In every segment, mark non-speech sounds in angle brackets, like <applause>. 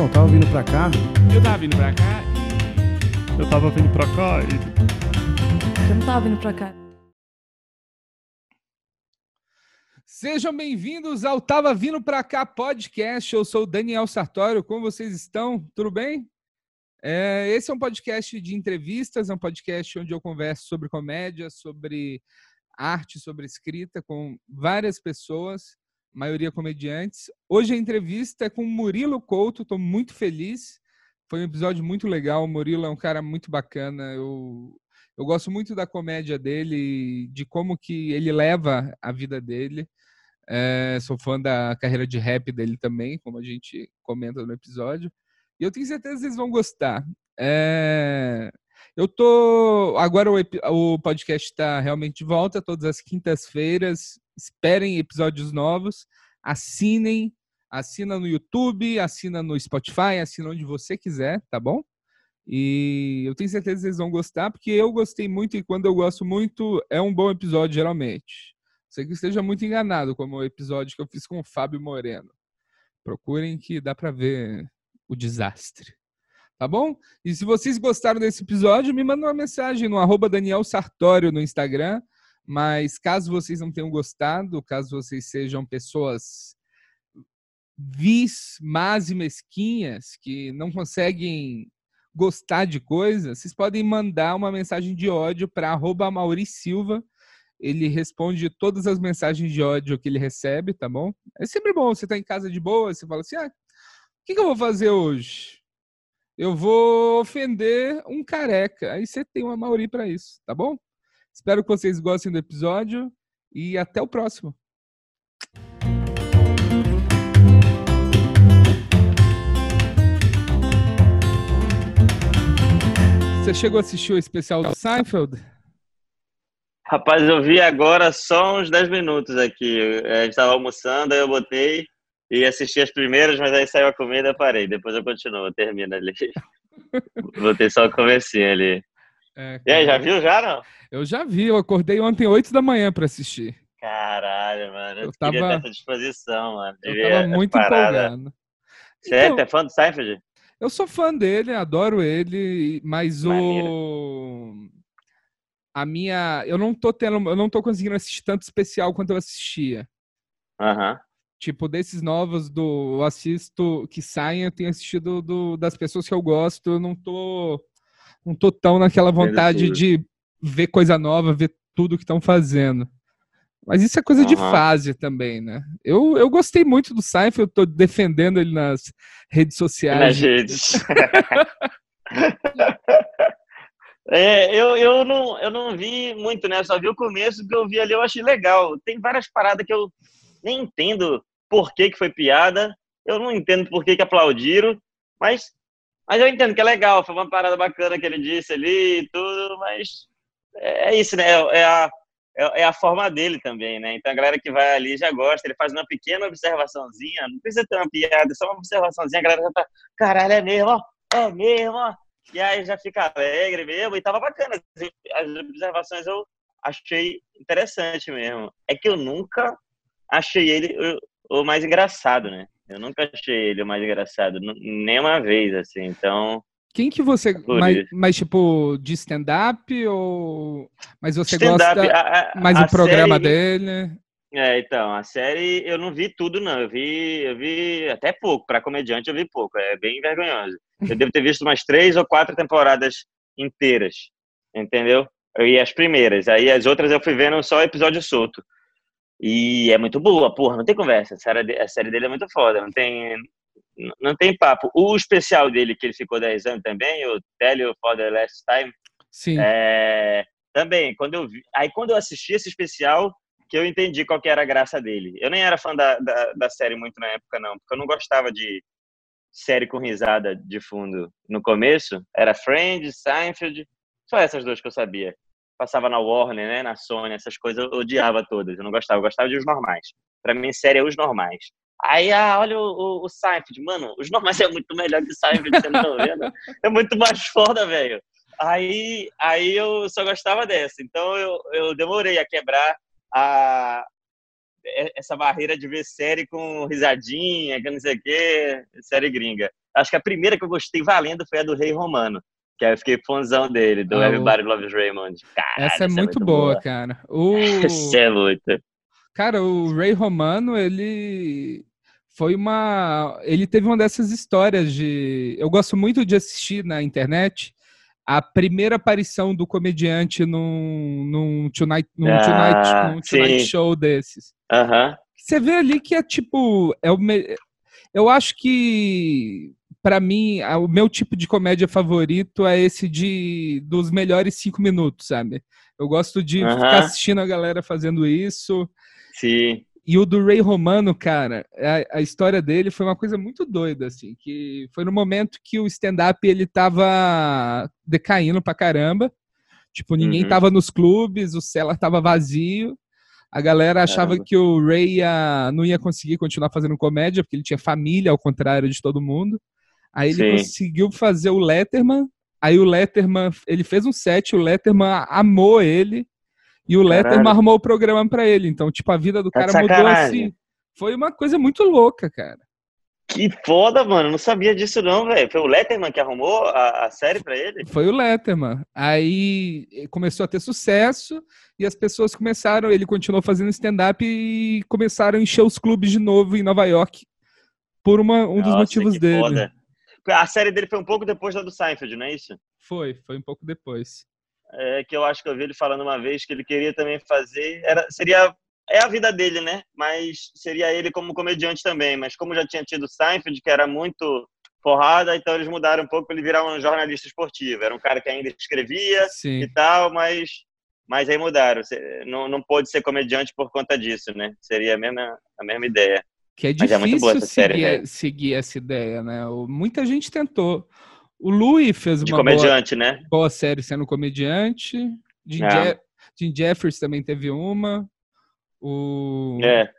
Não, tava vindo pra cá. Eu tava vindo pra cá Eu tava vindo pra cá e. Eu não tava vindo pra cá. Sejam bem-vindos ao Tava Vindo Pra Cá podcast. Eu sou o Daniel Sartório. Como vocês estão? Tudo bem? É, esse é um podcast de entrevistas, é um podcast onde eu converso sobre comédia, sobre arte, sobre escrita com várias pessoas, maioria comediantes. Hoje a entrevista é com Murilo Couto, estou muito feliz. Foi um episódio muito legal. O Murilo é um cara muito bacana. Eu, eu gosto muito da comédia dele, de como que ele leva a vida dele. É, sou fã da carreira de rap dele também, como a gente comenta no episódio. E eu tenho certeza que vocês vão gostar. É, eu tô. Agora o, o podcast está realmente de volta, todas as quintas-feiras. Esperem episódios novos. Assinem. Assina no YouTube, assina no Spotify, assina onde você quiser, tá bom? E eu tenho certeza que vocês vão gostar, porque eu gostei muito e quando eu gosto muito, é um bom episódio, geralmente. Sei que esteja muito enganado, como o episódio que eu fiz com o Fábio Moreno. Procurem que dá para ver o desastre. Tá bom? E se vocês gostaram desse episódio, me mandem uma mensagem no arroba Daniel Sartório no Instagram. Mas caso vocês não tenham gostado, caso vocês sejam pessoas vis, más e mesquinhas, que não conseguem gostar de coisas, vocês podem mandar uma mensagem de ódio para arroba Silva. Ele responde todas as mensagens de ódio que ele recebe, tá bom? É sempre bom, você tá em casa de boa, você fala assim, ah, o que, que eu vou fazer hoje? Eu vou ofender um careca. Aí você tem uma Mauri para isso, tá bom? Espero que vocês gostem do episódio e até o próximo. Você chegou a assistir o especial do Seinfeld? Rapaz, eu vi agora só uns 10 minutos aqui. A gente estava almoçando, aí eu botei e assisti as primeiras, mas aí saiu a comida e parei. Depois eu continuo, termino ali. <laughs> botei só o comecinho ali. É, e aí, já viu já, não? Eu já vi, eu acordei ontem 8 da manhã para assistir. Caralho, mano. Eu, eu tava... queria essa disposição, mano. Eu tava muito empolgado. Você é, então, é fã do Seinfeld? Eu sou fã dele, adoro ele, mas Maneiro. o a minha, eu não tô tendo, eu não tô conseguindo assistir tanto especial quanto eu assistia. Aham. Tipo, desses novos do eu assisto que saem, eu tenho assistido do, das pessoas que eu gosto, eu não tô não tô tão naquela vontade de ver coisa nova, ver tudo que estão fazendo. Mas isso é coisa uhum. de fase também, né? Eu, eu gostei muito do Seinfeld, eu tô defendendo ele nas redes sociais. Nas redes. <laughs> é, eu, eu, não, eu não vi muito, né? Só vi o começo que eu vi ali, eu achei legal. Tem várias paradas que eu nem entendo por que, que foi piada, eu não entendo por que, que aplaudiram, mas mas eu entendo que é legal, foi uma parada bacana que ele disse ali e tudo, mas é, é isso, né? É, é a, é, é a forma dele também, né? Então a galera que vai ali já gosta, ele faz uma pequena observaçãozinha, não precisa ter uma piada, só uma observaçãozinha, a galera já tá, caralho, é mesmo, ó, é mesmo, ó. E aí já fica alegre mesmo, e tava bacana. As observações eu achei interessante mesmo. É que eu nunca achei ele o mais engraçado, né? Eu nunca achei ele o mais engraçado, nem uma vez, assim, então... Quem que você... mais, mais, tipo, de stand-up ou... Mas você gosta a, a, mais do programa série... dele? É, então, a série eu não vi tudo, não. Eu vi, eu vi até pouco. Para comediante, eu vi pouco. É bem vergonhoso. Eu devo ter visto umas três ou quatro temporadas inteiras, entendeu? E as primeiras. Aí as outras eu fui vendo só episódio solto. E é muito boa, porra, não tem conversa. A série, dele é muito foda, não tem, não tem papo. O especial dele, que ele ficou 10 anos também, o Tell You for the Last Time, Sim. É, também, quando eu vi, aí quando eu assisti esse especial, que eu entendi qual que era a graça dele. Eu nem era fã da, da, da série muito na época, não, porque eu não gostava de série com risada de fundo no começo. Era Friends, Seinfeld, só essas duas que eu sabia passava na Warner, né, na Sony, essas coisas eu odiava todas, eu não gostava, eu gostava de os normais. Para mim, série é os normais. Aí, ah, olha o, o, o Seinfeld, mano, os normais é muito melhor que Seinfeld, você não tá vendo? É muito mais foda, velho. Aí, aí eu só gostava dessa, então eu, eu demorei a quebrar a, essa barreira de ver série com risadinha, que não sei o quê, série gringa. Acho que a primeira que eu gostei valendo foi a do Rei Romano. Que eu fiquei fãzão dele, do Ah, o- Everybody Loves Raymond. Caralho, essa é muito boa, cara. <laughs> O... Essa é muito. Cara, o Ray Romano, ele foi uma. Ele teve uma dessas histórias de. Eu gosto muito de assistir na internet a primeira aparição do comediante num, num, tonight, num, Ah, tonight, num Tonight. Show desses. Aham. Você vê ali que é tipo. É o me... Eu acho que. Pra mim, o meu tipo de comédia favorito é esse de dos melhores cinco minutos, sabe? Eu gosto de Aham. ficar assistindo a galera fazendo isso. Sim. E o do Ray Romano, cara, a, a história dele foi uma coisa muito doida, assim, que foi no momento que o stand-up ele tava decaindo pra caramba. Tipo, ninguém Uhum. tava nos clubes, o Cellar tava vazio. A galera achava Caramba. que o Ray ia- não ia conseguir continuar fazendo comédia, porque ele tinha família, ao contrário de todo mundo. Aí ele Sim. conseguiu fazer o Letterman. Aí o Letterman, ele fez um set, o Letterman amou ele. E o Caralho. Letterman arrumou o programa pra ele. Então, tipo, a vida do Tá cara mudou assim. Foi uma coisa muito louca, cara. Que foda, mano. Não sabia disso, não, velho. Foi o Letterman que arrumou a, a série pra ele? Foi o Letterman. Aí eh, começou a ter sucesso e as pessoas começaram. Ele continuou fazendo stand-up e começaram a encher os clubes de novo em Nova York por uma- um dos Nossa, motivos que dele. foda. A série dele foi um pouco depois da do Seinfeld, não é isso? Foi, foi um pouco depois. É, que eu acho que eu vi ele falando uma vez que ele queria também fazer. Era, seria. É a vida dele, né? Mas seria ele como comediante também. Mas como já tinha tido o Seinfeld, que era muito porrada, então eles mudaram um pouco para ele virar um jornalista esportivo. Era um cara que ainda escrevia Sim. e tal, mas, mas aí mudaram. Não, não pôde ser comediante por conta disso, né? Seria a mesma, a mesma ideia. Que é Mas é boa difícil série, seguir, né? seguir essa ideia, né? Muita gente tentou. O Louis fez De uma boa, comediante, né? boa série sendo comediante. Jim, É. Je- Jim Jeffers também teve uma. O... É.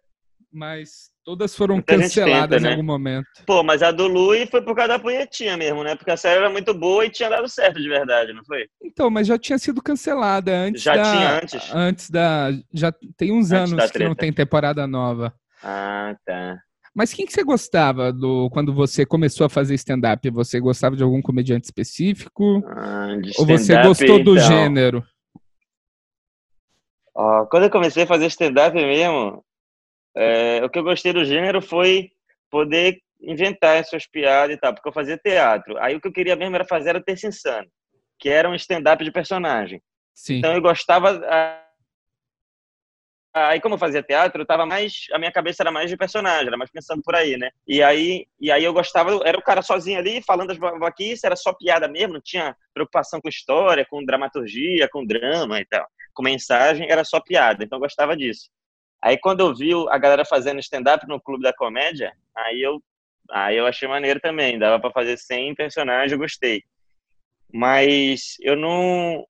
Mas todas foram Muita canceladas tenta, em né? algum momento. Pô, mas a do Louis foi por causa da punhetinha mesmo, né? Porque a série era muito boa e tinha dado certo de verdade, não foi? Então, mas já tinha sido cancelada antes Já da... tinha antes? Antes da... Já tem uns Antes anos que não tem temporada nova. Ah, tá. Mas quem que você gostava do quando você começou a fazer stand-up? Você gostava de algum comediante específico? Ah, Ou você gostou do então. gênero? Ó, quando eu comecei a fazer stand-up mesmo, é, o que eu gostei do gênero foi poder inventar as suas piadas e tal, porque eu fazia teatro. Aí o que eu queria mesmo era fazer era o Terça Insano, que era um stand-up de personagem. Sim. Então eu gostava. Aí, como eu fazia teatro, eu tava mais. A minha cabeça era mais de personagem, era mais pensando por aí, né? E aí, e aí eu gostava, era o cara sozinho ali, falando as babaquices, era só piada mesmo, não tinha preocupação com história, com dramaturgia, com drama e tal. Com mensagem, era só piada, então eu gostava disso. Aí, quando eu vi a galera fazendo stand-up no Clube da Comédia, aí eu, aí eu achei maneiro também, dava pra fazer sem personagem, eu gostei. Mas eu não,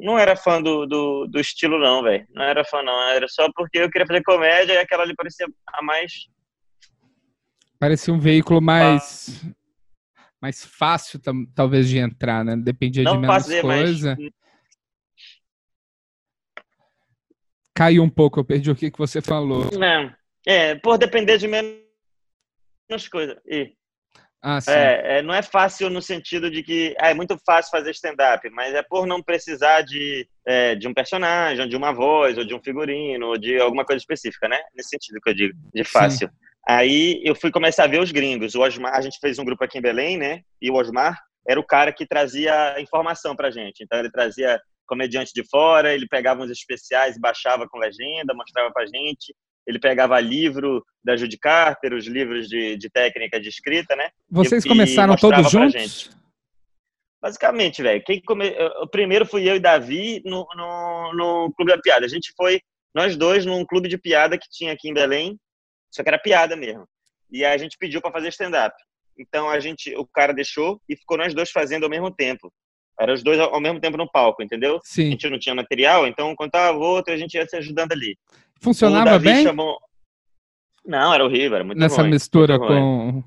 não era fã do, do, do estilo, não, velho. Não era fã, não. Era só porque eu queria fazer comédia e aquela ali parecia a mais. Parecia um veículo mais mais fácil talvez de entrar, né? Dependia de não menos fazer, mas. coisa. Caiu um pouco, eu perdi o que, que você falou. Não. É, por depender de menos coisa. E, Ah, sim. é, é, não é fácil no sentido de que ah, é muito fácil fazer stand-up, mas é por não precisar de, é, de um personagem, de uma voz, ou de um figurino, ou de alguma coisa específica, né? Nesse sentido que eu digo, de fácil. Aí eu fui começar a ver os gringos. O Osmar, a gente fez um grupo aqui em Belém, né? E o Osmar era o cara que trazia informação pra gente. Então ele trazia comediante de fora, ele pegava uns especiais, baixava com legenda, mostrava pra gente. Ele pegava livro da Judy Carter, os livros de, de técnica de escrita, né? Vocês e começaram todos juntos? Basicamente, velho. Quem come... O primeiro fui eu e Davi no, no, no Clube da Piada. A gente foi, nós dois, num clube de piada que tinha aqui em Belém, só que era piada mesmo. E a gente pediu para fazer stand-up. Então a gente, o cara deixou e ficou nós dois fazendo ao mesmo tempo. Era os dois ao mesmo tempo no palco, entendeu? A Sim. gente não tinha material, então contava o outro, a gente ia se ajudando ali. Funcionava bem chamou. Não, era horrível, era muito nessa ruim, mistura muito com,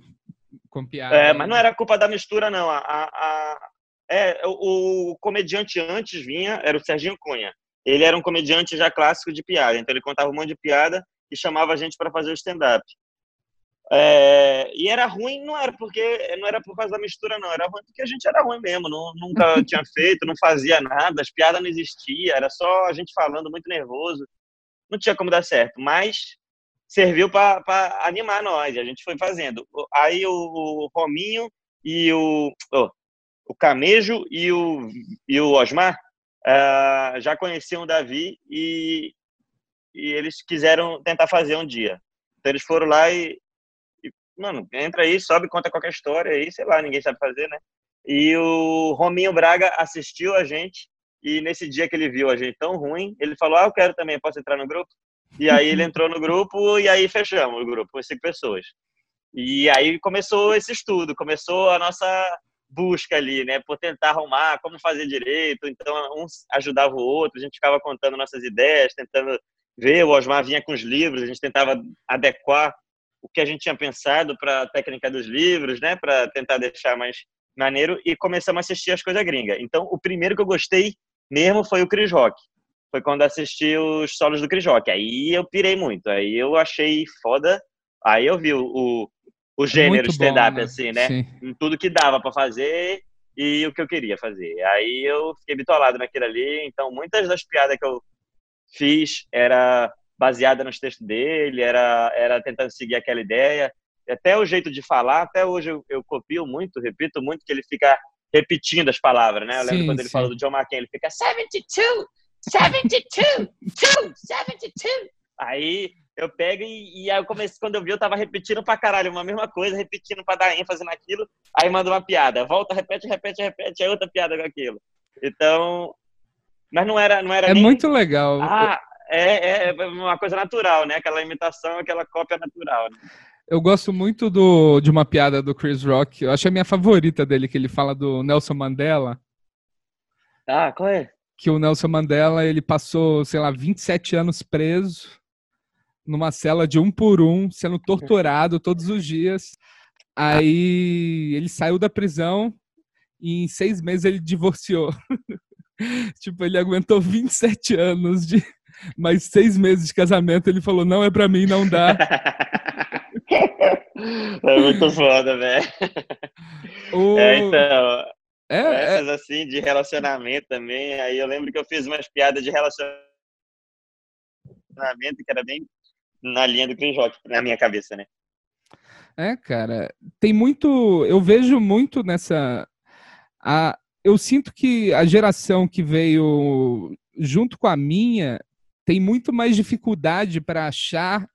com piada? É, mas não era culpa da mistura, não. A, a, a- é, o, o comediante antes vinha, era o Serginho Cunha. Ele era um comediante já clássico de piada, então ele contava um monte de piada e chamava a gente para fazer o stand-up. É, e era ruim, não era porque não era por causa da mistura, não. Era ruim porque a gente era ruim mesmo. Não, nunca <laughs> tinha feito, não fazia nada, as piadas não existiam, era só a gente falando muito nervoso. Não tinha como dar certo, mas serviu para animar nós. A gente foi fazendo. Aí o, o Rominho e o, oh, o Camejo e o, e o Osmar uh, já conheciam o Davi e, e eles quiseram tentar fazer um dia. Então eles foram lá e, e, mano, entra aí, sobe, conta qualquer história aí, sei lá, ninguém sabe fazer, né? E o Rominho Braga assistiu a gente e nesse dia que ele viu a gente tão ruim, ele falou: "Ah, eu quero também, posso entrar no grupo?" E aí ele entrou no grupo e aí fechamos o grupo com cinco pessoas. E aí começou esse estudo, começou a nossa busca ali, né, por tentar arrumar como fazer direito. Então, um ajudava o outro, a gente ficava contando nossas ideias, tentando ver. O Osmar vinha com os livros, a gente tentava adequar o que a gente tinha pensado para a técnica dos livros, né, para tentar deixar mais maneiro. E começamos a assistir as coisas gringas. Então, o primeiro que eu gostei mesmo foi o Chris Rock. Foi quando assisti os solos do Chris Rock. Aí eu pirei muito. Aí eu achei foda. Aí eu vi o, o o é gênero stand-up, né? assim, né? Sim. Em tudo que dava para fazer e o que eu queria fazer. Aí eu fiquei bitolado naquilo ali, então muitas das piadas que eu fiz era baseada nos textos dele, era, era tentando seguir aquela ideia. Até o jeito de falar, até hoje eu, eu copio muito, repito muito, que ele fica repetindo as palavras, né? Eu lembro sim, quando ele sim. falou do John McCain, ele fica 72, 72, 2, 72. Aí eu pego e, e aí eu comecei, quando eu vi, eu tava repetindo pra caralho uma mesma coisa, repetindo pra dar ênfase naquilo, aí manda uma piada, volta, repete, repete, repete, aí outra piada com aquilo. Então, mas não era, não era É nem... muito legal. Ah, é, é, é uma coisa natural, né? Aquela imitação, aquela cópia natural. Né? Eu gosto muito do, de uma piada do Chris Rock. Eu acho a minha favorita dele, que ele fala do Nelson Mandela. Ah, qual é? Que o Nelson Mandela, ele passou, sei lá, 27 anos preso numa cela de um por um, sendo torturado todos os dias. Aí ele saiu da prisão e em seis meses ele divorciou. <laughs> tipo, ele aguentou 27 anos de mais seis meses de casamento. Ele falou: não é pra mim, não dá. <laughs> é muito foda, velho. <laughs> O... É, então. É, essas é... assim de relacionamento também. Aí eu lembro que eu fiz umas piadas de relacionamento que era bem na linha do Chris Rock, na minha cabeça, né? É, cara, tem muito. Eu vejo muito nessa. A, eu sinto que a geração que veio junto com a minha tem muito mais dificuldade para achar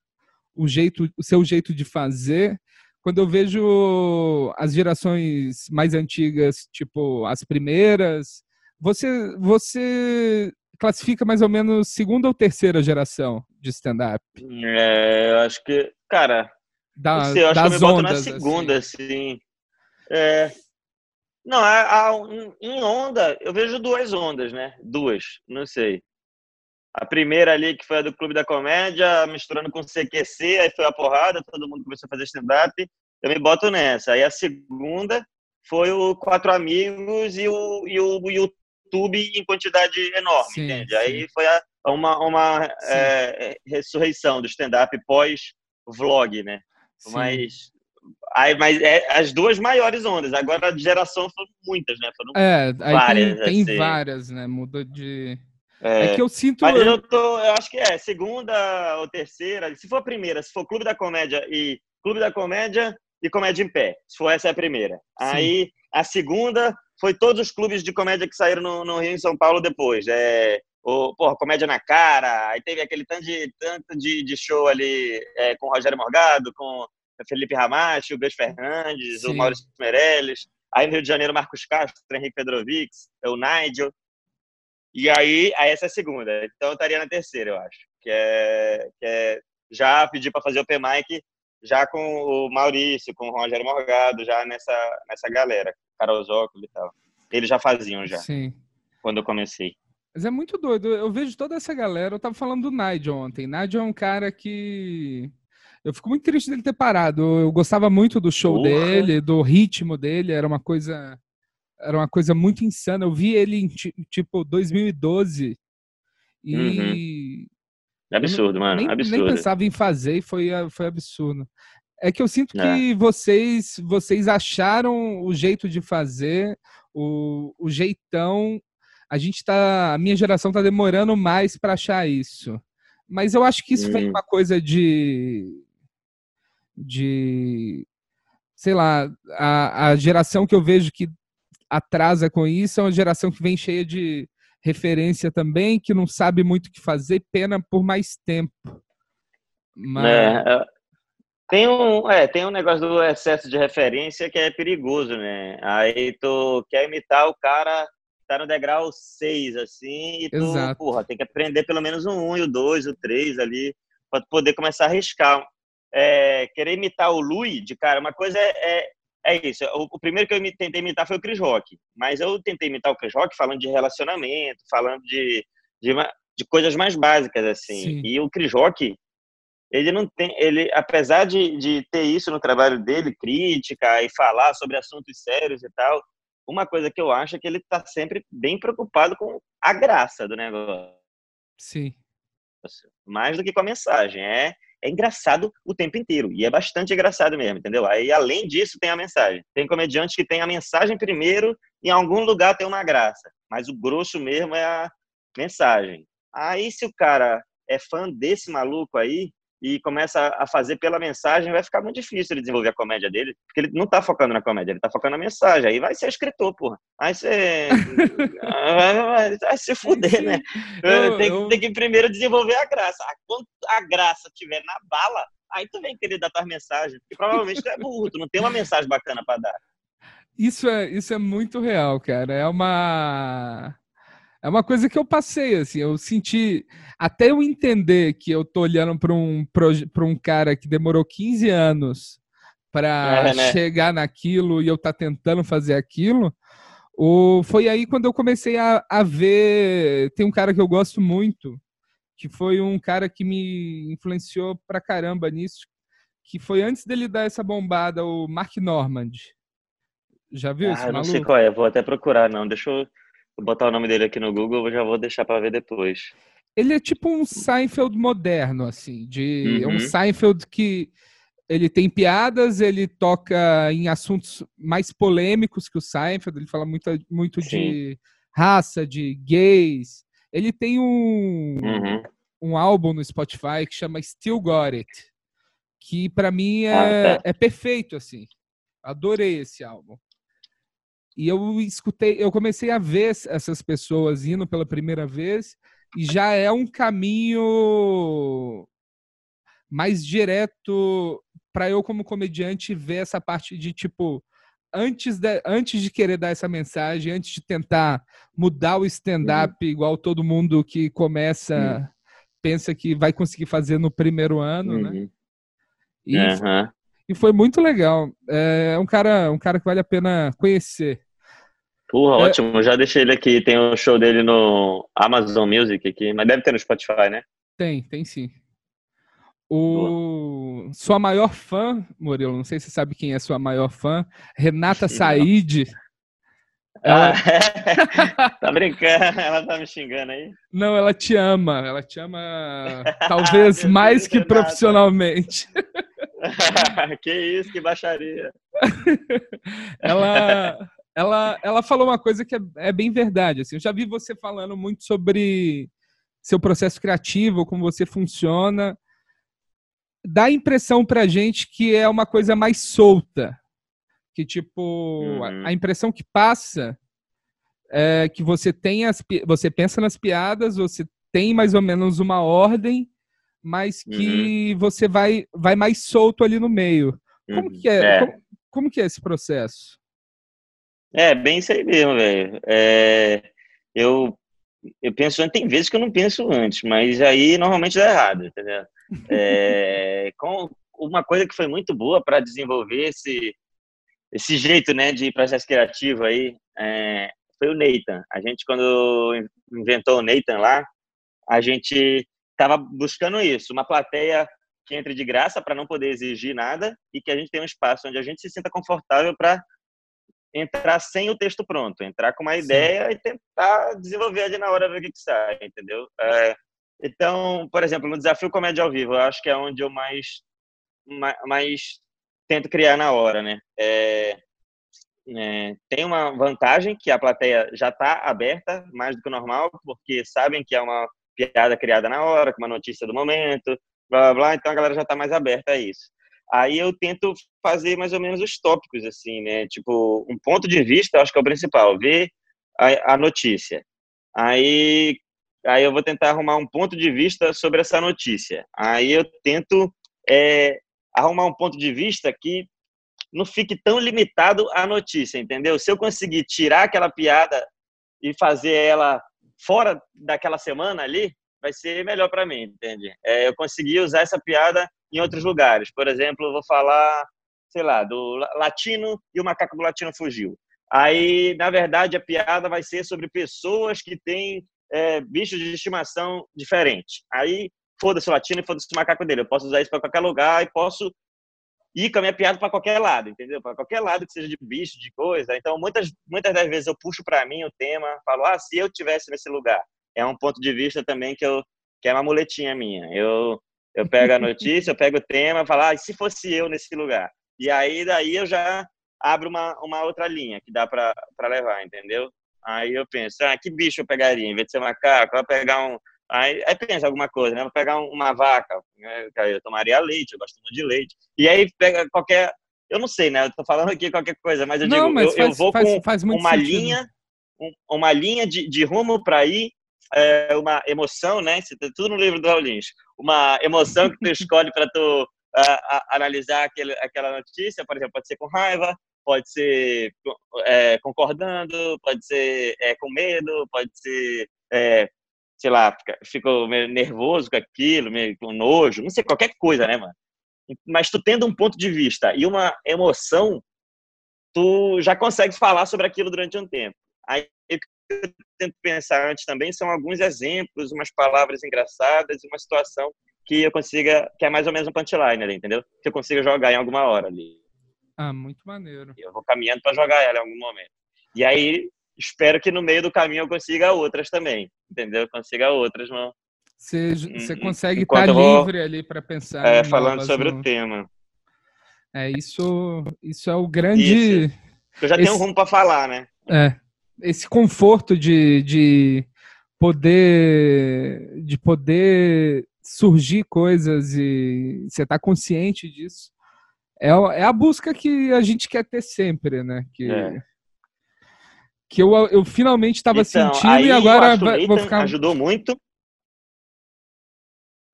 o jeito, o seu jeito de fazer. Quando eu vejo as gerações mais antigas, tipo as primeiras, você você classifica mais ou menos segunda ou terceira geração de stand-up? É, eu acho que, cara, da, sei, eu acho que eu me ondas, boto na segunda, assim. assim. É, não, a, a, em onda, eu vejo duas ondas, né? Duas, não sei. A primeira ali, que foi a do Clube da Comédia, misturando com CQC, aí foi a porrada, todo mundo começou a fazer stand-up, eu me boto nessa. Aí a segunda foi o Quatro Amigos e o, e o, YouTube em quantidade enorme, sim, entende? Sim. Aí foi a, uma, uma é, ressurreição do stand-up pós-vlog, né? Sim. Mas Aí, mas é, as duas maiores ondas. Agora a geração foram muitas, né? Foram é, várias. Tem, tem assim. várias, né? Muda de. É, é, que eu sinto. Mas eu, tô, eu acho que é segunda ou terceira. Se for a primeira, se for Clube da Comédia e Clube da Comédia e Comédia em Pé. Se for essa é a primeira. Sim. Aí a segunda foi todos os clubes de comédia que saíram no, no Rio e São Paulo depois. É, o, porra, Comédia na Cara, aí teve aquele tanto de, tanto de, de show ali é, com o Rogério Morgado, com o Felipe Ramacho, o Beijo Fernandes, Sim. o Maurício Meirelles. Aí no Rio de Janeiro, Marcos Castro, Henrique Pedrovics, o Nigel. E aí, aí essa é a segunda. Então eu estaria na terceira, eu acho. Que é, que é já pedir para fazer o P-Mic já com o Maurício, com o Rogério Morgado, já nessa, nessa galera. Carol Zócolo e tal. Eles já faziam já. Sim. Quando eu comecei. Mas é muito doido. Eu vejo toda essa galera. Eu tava falando do Nigel ontem. Nigel é um cara que. Eu fico muito triste dele ter parado. Eu gostava muito do show Porra. dele, do ritmo dele. Era uma coisa. Era uma coisa muito insana. Eu vi ele em tipo 2012 e. Uhum. Absurdo, mano. Nem, absurdo. nem pensava em fazer e foi, foi absurdo. É que eu sinto É. que vocês vocês acharam o jeito de fazer, o, o jeitão. A gente tá. A minha geração tá demorando mais para achar isso. Mas eu acho que isso vem Hum. uma coisa de. De. Sei lá, a, a geração que eu vejo que atrasa com isso é uma geração que vem cheia de referência também, que não sabe muito o que fazer, pena por mais tempo. Mas, É, é, tem um, é, tem um negócio do excesso de referência que é perigoso, né? Aí tu quer imitar o cara que tá no degrau 6, assim, e tu, Exato. porra, tem que aprender pelo menos o 1 e o 2, o 3 ali, pra tu poder começar a arriscar. É, querer imitar o Lui, de cara, uma coisa é, é, é isso. O, primeiro que eu tentei imitar foi o Chris Rock, mas eu tentei imitar o Chris Rock falando de relacionamento, falando de, de, de coisas mais básicas, assim. Sim. E o Chris Rock, ele não tem, ele, apesar de, de ter isso no trabalho dele, crítica e falar sobre assuntos sérios e tal, uma coisa que eu acho é que ele está sempre bem preocupado com a graça do negócio, sim. mais do que com a mensagem. É, é engraçado o tempo inteiro e é bastante engraçado mesmo, entendeu? Aí além disso tem a mensagem. Tem comediante que tem a mensagem primeiro e em algum lugar tem uma graça, mas o grosso mesmo é a mensagem. Aí se o cara é fã desse maluco aí e começa a fazer pela mensagem, vai ficar muito difícil ele desenvolver a comédia dele, porque ele não tá focando na comédia, ele tá focando na mensagem. Aí vai ser escritor, porra. Aí você. <laughs> vai, se fuder, né? Eu- tem, eu- tem que primeiro desenvolver a graça. Ah, Quando a graça estiver na bala, aí tu vem querer dar tuas mensagens. Porque provavelmente tu é burro, tu não tem uma mensagem bacana pra dar. Isso é, isso é muito real, cara. É uma é uma coisa que eu passei assim, eu senti até eu entender que eu tô olhando para um para um cara que demorou 15 anos para É, né? chegar naquilo e eu tá tentando fazer aquilo. O, foi aí quando eu comecei a, a ver. Tem um cara que eu gosto muito, que foi um cara que me influenciou pra caramba nisso, que foi antes dele dar essa bombada, o Mark Normand. Já viu esse Ah, não maluco? sei qual é, vou até procurar, não. Deixa eu botar o nome dele aqui no Google, eu já vou deixar pra ver depois. Ele é tipo um Seinfeld moderno, assim, de é um Uhum. Seinfeld que ele tem piadas, ele toca em assuntos mais polêmicos que o Seinfeld, ele fala muito, muito de raça, de gays. Ele tem um, Uhum. um álbum no Spotify que chama Still Got It, que pra mim é, Ah, tá. é perfeito, assim. Adorei esse álbum. E eu escutei, eu comecei a ver essas pessoas indo pela primeira vez e já é um caminho mais direto para eu como comediante ver essa parte de tipo antes de, antes de querer dar essa mensagem, antes de tentar mudar o stand-up igual todo mundo que começa pensa que vai conseguir fazer no primeiro ano, né? Uhum. E, Aham. e foi muito legal. É um cara, um cara que vale a pena conhecer. Porra, É. ótimo. Já deixei ele aqui. Tem o show dele no Amazon Music aqui, mas deve ter no Spotify, né? Tem, tem sim. O sua maior fã, Murilo, não sei se você sabe quem é sua maior fã, Renata Não. Said. Ah, Ela, <laughs> tá brincando? Ela tá me xingando aí? não, ela te ama, ela te ama <laughs> talvez mais que Renata. profissionalmente. <laughs> que isso, que baixaria. ela, ela, ela falou uma coisa que é, é bem verdade. Assim, eu já vi você falando muito sobre seu processo criativo, como você funciona. Dá a impressão pra gente que é uma coisa mais solta. Que, tipo, Uhum. a, a impressão que passa é que você tem as, você pensa nas piadas, você tem mais ou menos uma ordem, mas que você vai, vai mais solto ali no meio. Como Uhum. que é? É. Como, como que é esse processo? É, bem isso aí mesmo, velho. É, eu, eu penso antes, tem vezes que eu não penso antes, mas aí normalmente dá errado, entendeu? É, <laughs> com uma coisa que foi muito boa para desenvolver esse, esse jeito, né, de processo criativo aí, é, foi o Nathan. A gente, quando inventou o Nathan lá, a gente estava buscando isso, uma plateia que entre de graça para não poder exigir nada e que a gente tenha um espaço onde a gente se sinta confortável para entrar sem o texto pronto, entrar com uma Sim. ideia e tentar desenvolver ali na hora ver o que, que sai, entendeu? É, então, por exemplo, no desafio comédia ao vivo, eu acho que é onde eu mais ma- mais tento criar na hora, né? É, é, tem uma vantagem que a plateia já está aberta mais do que o normal, porque sabem que é uma piada criada na hora, com uma notícia do momento, blá blá blá, então a galera já está mais aberta a isso. Aí eu tento fazer mais ou menos os tópicos, assim, né? Tipo, um ponto de vista, acho que é o principal, ver a, a notícia. Aí, aí eu vou tentar arrumar um ponto de vista sobre essa notícia. Aí eu tento é, arrumar um ponto de vista que não fique tão limitado à notícia, entendeu? Se eu conseguir tirar aquela piada e fazer ela fora daquela semana ali, vai ser melhor para mim, entende? É, eu consegui usar essa piada em outros lugares. Por exemplo, vou falar, sei lá, do latino e o macaco do latino fugiu. Aí, na verdade, a piada vai ser sobre pessoas que têm é, bichos de estimação diferentes. Aí, foda-se o latino e foda-se o macaco dele. Eu posso usar isso para qualquer lugar e posso ir com a minha piada para qualquer lado, entendeu? Para qualquer lado que seja de bicho, de coisa. Então, muitas, muitas das vezes eu puxo para mim o tema, falo, ah, se eu tivesse nesse lugar. É um ponto de vista também que eu que é uma muletinha minha. Eu eu pego a notícia, eu pego o tema, falo, ah, e se fosse eu nesse lugar? E aí daí eu já abro uma, uma outra linha que dá para levar, entendeu? Aí eu penso, ah, que bicho eu pegaria? Em vez de ser macaco, eu vou pegar um. Aí, aí pensa alguma coisa, né? Vou pegar uma vaca, né? eu tomaria leite, eu gosto muito de leite. E aí pega qualquer. Eu não sei, né? Eu tô falando aqui qualquer coisa, mas eu não, digo, mas eu, faz, eu, vou faz, com faz uma sentido. linha, uma linha de, de rumo para ir, é, uma emoção, né? Tá tudo no livro do Raul. Uma emoção que tu escolhe para tu analisar aquele, aquela notícia, por exemplo, pode ser com raiva, pode ser é, concordando, pode ser é, com medo, pode ser, é, sei lá, ficou nervoso com aquilo, meio com nojo, não sei, qualquer coisa, né, mano? Mas tu tendo um ponto de vista e uma emoção, tu já consegue falar sobre aquilo durante um tempo. Aí eu tento pensar antes também são alguns exemplos, umas palavras engraçadas, uma situação que eu consiga, que é mais ou menos um punchline ali, entendeu? Que eu consiga jogar em alguma hora ali. Ah, muito maneiro. Eu vou caminhando para jogar ela em algum momento. E aí, espero que no meio do caminho eu consiga outras também, entendeu? Eu consiga outras, não. Você, você consegue estar tá livre ali para pensar. É, falando sobre no... o tema. É, isso, isso é o grande. Isso. Eu já esse... tenho um rumo para falar, né? É. Esse conforto de, de poder de poder surgir coisas e você tá consciente disso. É, é a busca que a gente quer ter sempre, né? Que, é. que eu, eu finalmente estava então, sentindo e agora vou ficar. Ajudou muito.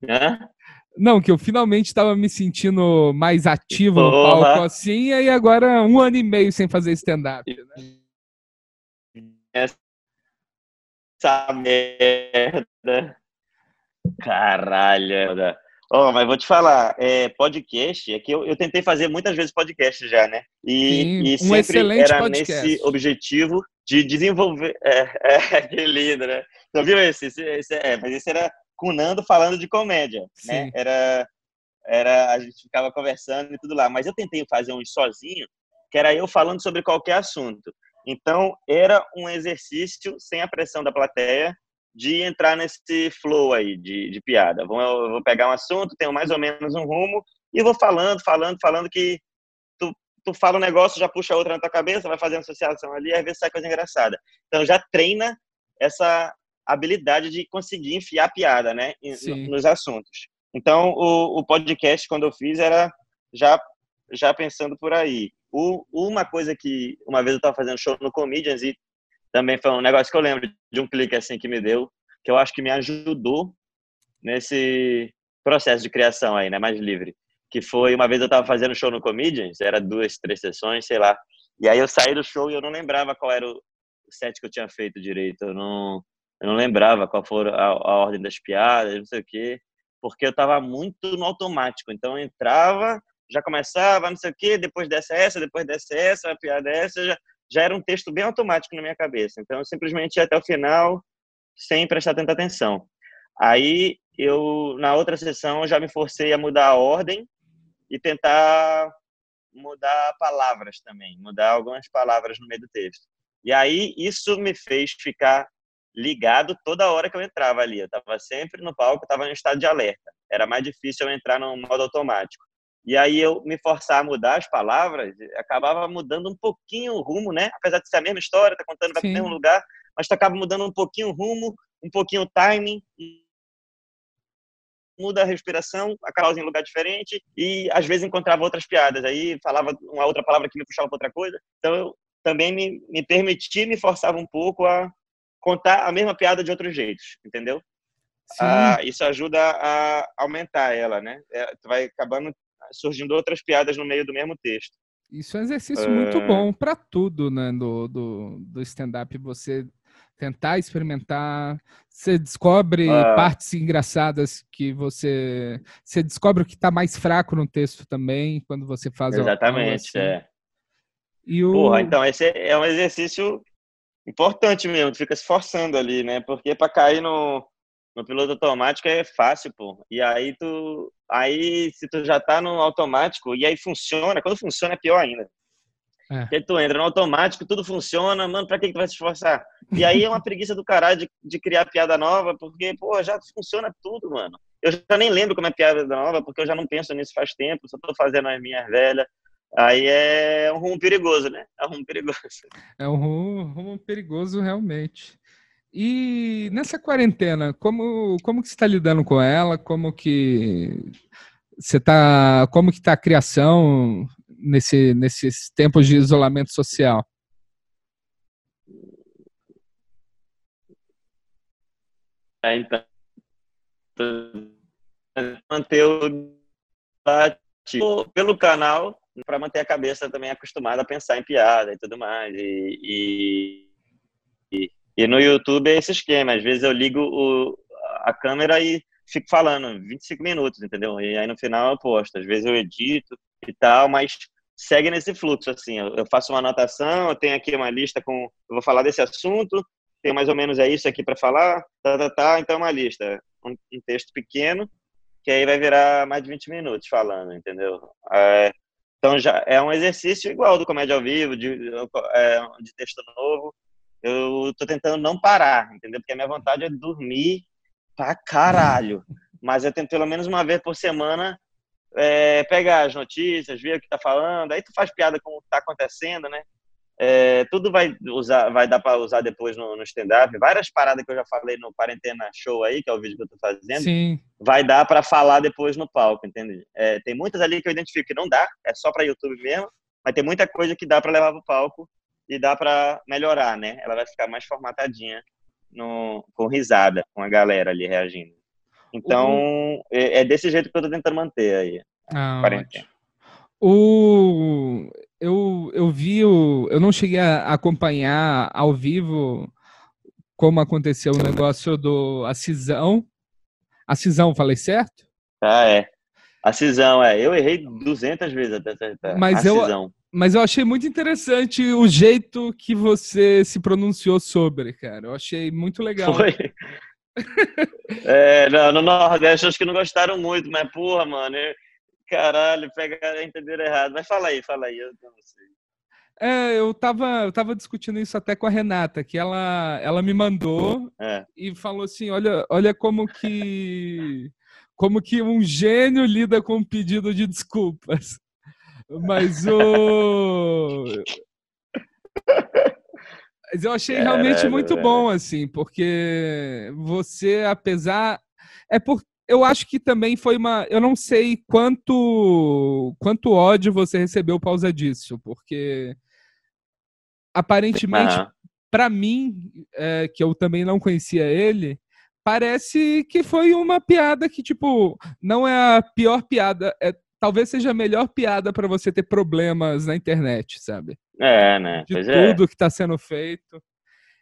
Né? Não, que eu finalmente estava me sentindo mais ativo Porra. no palco assim, e aí agora um ano e meio sem fazer stand-up. Né? Essa merda. Caralho. Oh, mas vou te falar, é, podcast, é que eu, eu, tentei fazer muitas vezes podcast já, né? E, Sim, e um sempre era podcast. nesse objetivo de desenvolver. <laughs> É, é, que lindo, né? Você viu esse? esse, esse é, mas esse era com Nando falando de comédia, né? Sim. né? Era, era, a gente ficava conversando e tudo lá. Mas eu tentei fazer um sozinho, que era eu falando sobre qualquer assunto. Então, era um exercício sem a pressão da plateia, de entrar nesse flow aí de, de piada. Vou, eu vou pegar um assunto, tenho mais ou menos um rumo e vou falando, falando, falando que tu, tu fala um negócio, já puxa outra na tua cabeça, vai fazendo associação ali, às vezes sai coisa engraçada. Então já treina essa habilidade de conseguir enfiar piada, né, nos assuntos. Então o, o podcast quando eu fiz era já já pensando por aí. O, uma coisa que uma vez eu estava fazendo show no Comedians e também foi um negócio que eu lembro de um clique assim que me deu, que eu acho que me ajudou nesse processo de criação aí, né, mais livre. Que foi uma vez eu estava fazendo show no Comedians, era duas, três sessões, sei lá. E aí eu saí do show e eu não lembrava qual era o set que eu tinha feito direito. Eu não, eu não lembrava qual foi a, a ordem das piadas, não sei o quê, porque eu estava muito no automático. Então eu entrava, já começava, não sei o quê, depois dessa essa, depois dessa essa, a piada essa, já, já era um texto bem automático na minha cabeça. Então, eu simplesmente ia até o final sem prestar tanta atenção. Aí, eu, na outra sessão, já me forcei a mudar a ordem e tentar mudar palavras também, mudar algumas palavras no meio do texto. E aí, isso me fez ficar ligado toda hora que eu entrava ali. Eu estava sempre no palco, estava em estado de alerta. Era mais difícil eu entrar no modo automático. E aí eu me forçar a mudar as palavras, acabava mudando um pouquinho o rumo, né? Apesar de ser a mesma história, tá contando vai para o mesmo lugar, mas tu acaba mudando um pouquinho o rumo, um pouquinho o timing, muda a respiração, a causa em lugar diferente e às vezes encontrava outras piadas. Aí falava uma outra palavra que me puxava para outra coisa. Então eu também me, me permitia, me forçava um pouco a contar a mesma piada de outros jeitos, entendeu? Ah, isso ajuda a aumentar ela, né? É, vai acabando surgindo outras piadas no meio do mesmo texto. Isso é um exercício muito é. bom para tudo, né? Do, do, do stand-up. Você tentar experimentar, você descobre ah. partes engraçadas que você. Você descobre o que está mais fraco no texto também, quando você faz Exatamente, assim. é. E o... Porra, então, esse é um exercício importante mesmo, tu fica se forçando ali, né? Porque para cair no, no piloto automático é fácil, pô. E aí tu. Aí, se tu já tá no automático, e aí funciona, quando funciona é pior ainda. É. Porque tu entra no automático, tudo funciona, mano, pra que, que tu vai se esforçar? E aí é uma preguiça do caralho de, de criar piada nova, porque, pô, já funciona tudo, mano. Eu já nem lembro como é piada nova, porque eu já não penso nisso faz tempo, só tô fazendo as minhas velhas. Aí é um rumo perigoso, né? É um rumo perigoso. É um rumo, rumo perigoso, realmente. E nessa quarentena, como, como que você está lidando com ela? Como que você tá, como que está a criação nesse, nesses tempos de isolamento social? É, então, manter o pelo canal para manter a cabeça também acostumada a pensar em piada e tudo mais. E, e, e, no YouTube é esse esquema. Às vezes eu ligo o, a câmera e fico falando 25 minutos, entendeu? E aí no final eu posto. Às vezes eu edito e tal, mas segue nesse fluxo, assim. Eu faço uma anotação, eu tenho aqui uma lista com... Eu vou falar desse assunto, tem mais ou menos é isso aqui para falar, tá, tá, tá, então é uma lista. Um, um, texto pequeno, que aí vai virar mais de 20 minutos falando, entendeu? É, então já é um exercício igual do comédia ao vivo, de, é, de texto novo. Eu tô tentando não parar, entendeu? Porque a minha vontade é dormir pra caralho. Mas eu tento pelo menos uma vez por semana é, pegar as notícias, ver o que tá falando. Aí tu faz piada com o que tá acontecendo, né? É, tudo vai usar, vai dar para usar depois no, no stand-up. Várias paradas que eu já falei no Quarentena Show aí, que é o vídeo que eu tô fazendo, Sim. vai dar para falar depois no palco, entende? É, tem muitas ali que eu identifico que não dá, é só para YouTube mesmo, mas tem muita coisa que dá para levar pro palco e dá para melhorar, né? Ela vai ficar mais formatadinha no, com risada, com a galera ali reagindo. Então, uhum. é, é, desse jeito que eu tô tentando manter aí. Ah, quarentena. O eu, eu vi o. Eu não cheguei a acompanhar ao vivo como aconteceu o negócio do a cisão. A cisão, falei certo? Ah, é. A cisão, é. Eu errei 200 vezes até acertar. Mas a eu, cisão. Mas eu achei muito interessante o jeito que você se pronunciou sobre, cara. Eu achei muito legal. Foi. <laughs> é, no Nordeste acho que não gostaram muito, mas porra, mano. Eu Caralho, pegaram, entenderam errado. Mas fala aí, fala aí, eu não sei. É, eu tava, eu tava discutindo isso até com a Renata, que ela, ela me mandou é. e falou assim: olha, olha como que como que um gênio lida com um pedido de desculpas. Mas o. Mas eu achei realmente muito bom, assim, porque você, apesar. É por, eu acho que também foi uma. Eu não sei quanto quanto ódio você recebeu por causa disso, porque aparentemente, uhum. para mim, é, que eu também não conhecia ele, parece que foi uma piada que, tipo, não é a pior piada, é, talvez seja a melhor piada para você ter problemas na internet, sabe? É, né? De pois é. tudo é. que está sendo feito.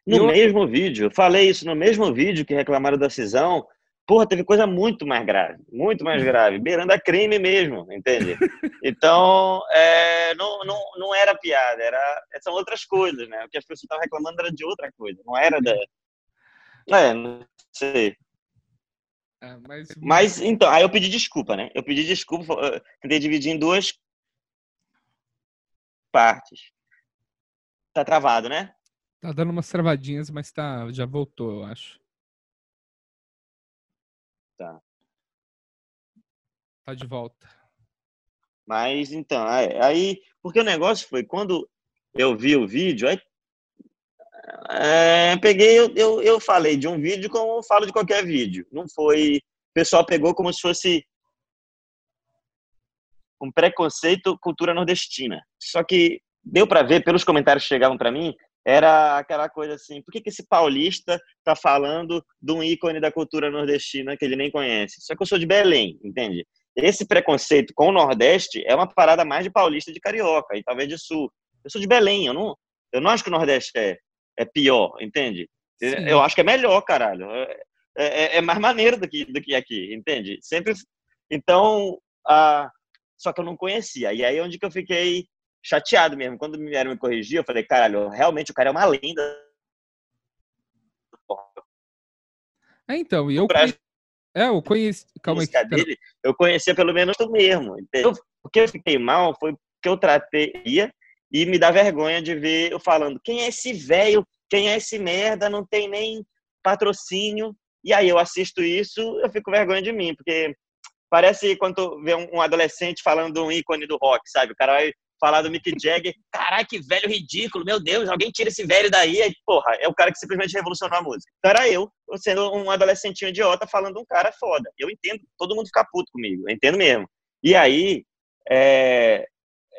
No eu... mesmo vídeo, falei isso no mesmo vídeo que reclamaram da cisão Porra, teve coisa muito mais grave, muito mais grave, beirando a crime mesmo, entende? <laughs> Então, é, não, não, não era piada, era, são outras coisas, né? O que as pessoas estavam reclamando era de outra coisa, não era da. É, não sei. É, mas... mas, então, aí eu pedi desculpa, né? Eu pedi desculpa, eu tentei dividir em duas partes. Tá travado, né? Tá dando umas travadinhas, mas tá, já voltou, eu acho. Tá. Tá de volta. Mas então, aí, porque o negócio foi quando eu vi o vídeo, aí é, peguei, eu, eu, eu falei de um vídeo como eu falo de qualquer vídeo. Não foi. O pessoal pegou como se fosse um preconceito cultura nordestina. Só que deu para ver pelos comentários que chegavam para mim, era aquela coisa assim, por que, que esse paulista tá falando de um ícone da cultura nordestina que ele nem conhece? Só que eu sou de Belém, entende? Esse preconceito com o Nordeste é uma parada mais de paulista de carioca e talvez de sul. Eu sou de Belém, eu não, eu não acho que o Nordeste é, é pior, entende? Sim. Eu acho que é melhor, caralho. É, é, é, mais maneiro do que, do que aqui, entende? Sempre. Então, só que eu não conhecia. E aí onde que eu fiquei chateado mesmo. Quando me vieram me corrigir, eu falei, caralho, realmente o cara é uma lenda. É, então, e eu conheci... É, eu conheci... Calma aí. Dele, eu conhecia pelo menos tu mesmo. Entendeu? O que eu fiquei mal foi que eu tratei e me dá vergonha de ver eu falando, quem é esse velho? Quem é esse merda? Não tem nem patrocínio. E aí eu assisto isso, eu fico vergonha de mim, porque parece quando vê um adolescente falando de um ícone do rock, sabe? O cara vai falar do Mick Jagger. Caralho, que velho ridículo, meu Deus, alguém tira esse velho daí. Aí, porra, é o cara que simplesmente revolucionou a música. Então era eu, sendo um adolescentinho idiota, falando um cara foda. Eu entendo, todo mundo fica puto comigo, eu entendo mesmo. E aí, é,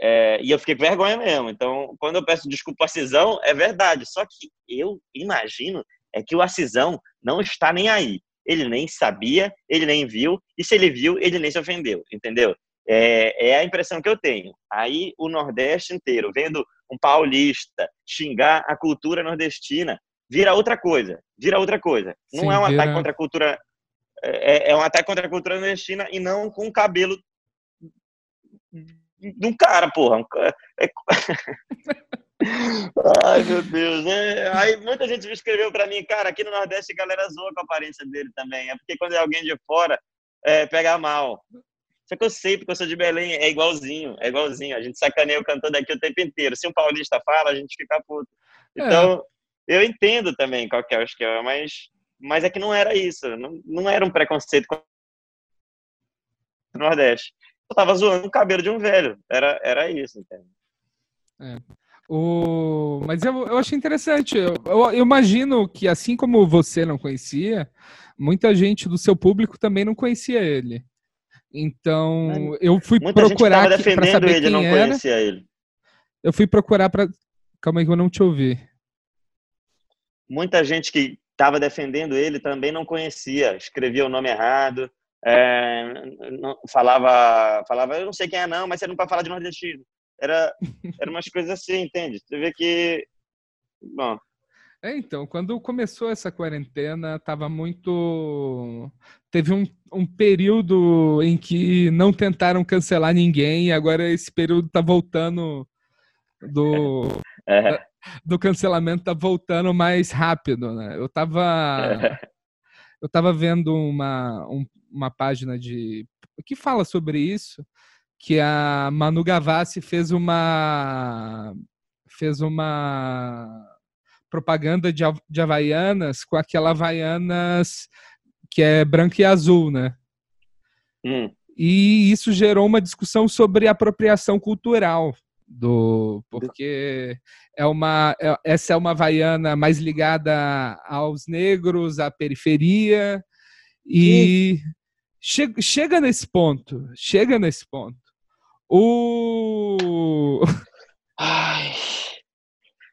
é, e eu fiquei com vergonha mesmo. Então, quando eu peço desculpa a Cisão, é verdade. Só que eu imagino é que o Acisão não está nem aí. Ele nem sabia, ele nem viu, e se ele viu, ele nem se ofendeu, entendeu? É, é, a impressão que eu tenho. Aí o Nordeste inteiro, vendo um paulista xingar a cultura nordestina, vira outra coisa. Vira outra coisa. Não Sim, é um vira... ataque contra a cultura. É, é, um ataque contra a cultura nordestina e não com o cabelo de um cara, porra. Um, é... <laughs> Ai, meu Deus. É, aí muita gente escreveu para mim, cara, aqui no Nordeste a galera zoa com a aparência dele também. É porque quando é alguém de fora, é, pega mal. Só que eu sei, porque eu sou de Belém, é igualzinho, é igualzinho. A gente sacaneia o cantor daqui o tempo inteiro. Se um paulista fala, a gente fica puto. É. Então, é. eu entendo também qual que é o esquema, mas, mas é que não era isso. Não, não era um preconceito com o Nordeste. Eu tava zoando o cabelo de um velho. Era, era isso, entende? É. O... Mas eu, eu achei interessante. Eu, eu, eu, imagino que, assim como você não conhecia, muita gente do seu público também não conhecia ele. Então, eu fui Muita procurar para saber ele, quem não era. Conhecia ele. Eu fui procurar para Calma aí que eu não te ouvi. Muita gente que estava defendendo ele também não conhecia, escrevia o nome errado, é, não, falava, falava, eu não sei quem é não, mas você não para falar de nordestino. Era, era umas coisas assim, entende? Você vê que, bom, é, então, quando começou essa quarentena, tava muito. Teve um, um período em que não tentaram cancelar ninguém, e agora esse período tá voltando do. É. Do cancelamento tá voltando mais rápido, né? Eu tava. É. Eu tava vendo uma, um, uma página de. que fala sobre isso, que a Manu Gavassi fez uma. fez uma propaganda de, de Havaianas com aquela Havaianas que é branca e azul, né? Hum. E isso gerou uma discussão sobre apropriação cultural do porque é uma é, essa é uma havaiana mais ligada aos negros, à periferia e che, chega nesse ponto, chega nesse ponto. O <laughs> Ai.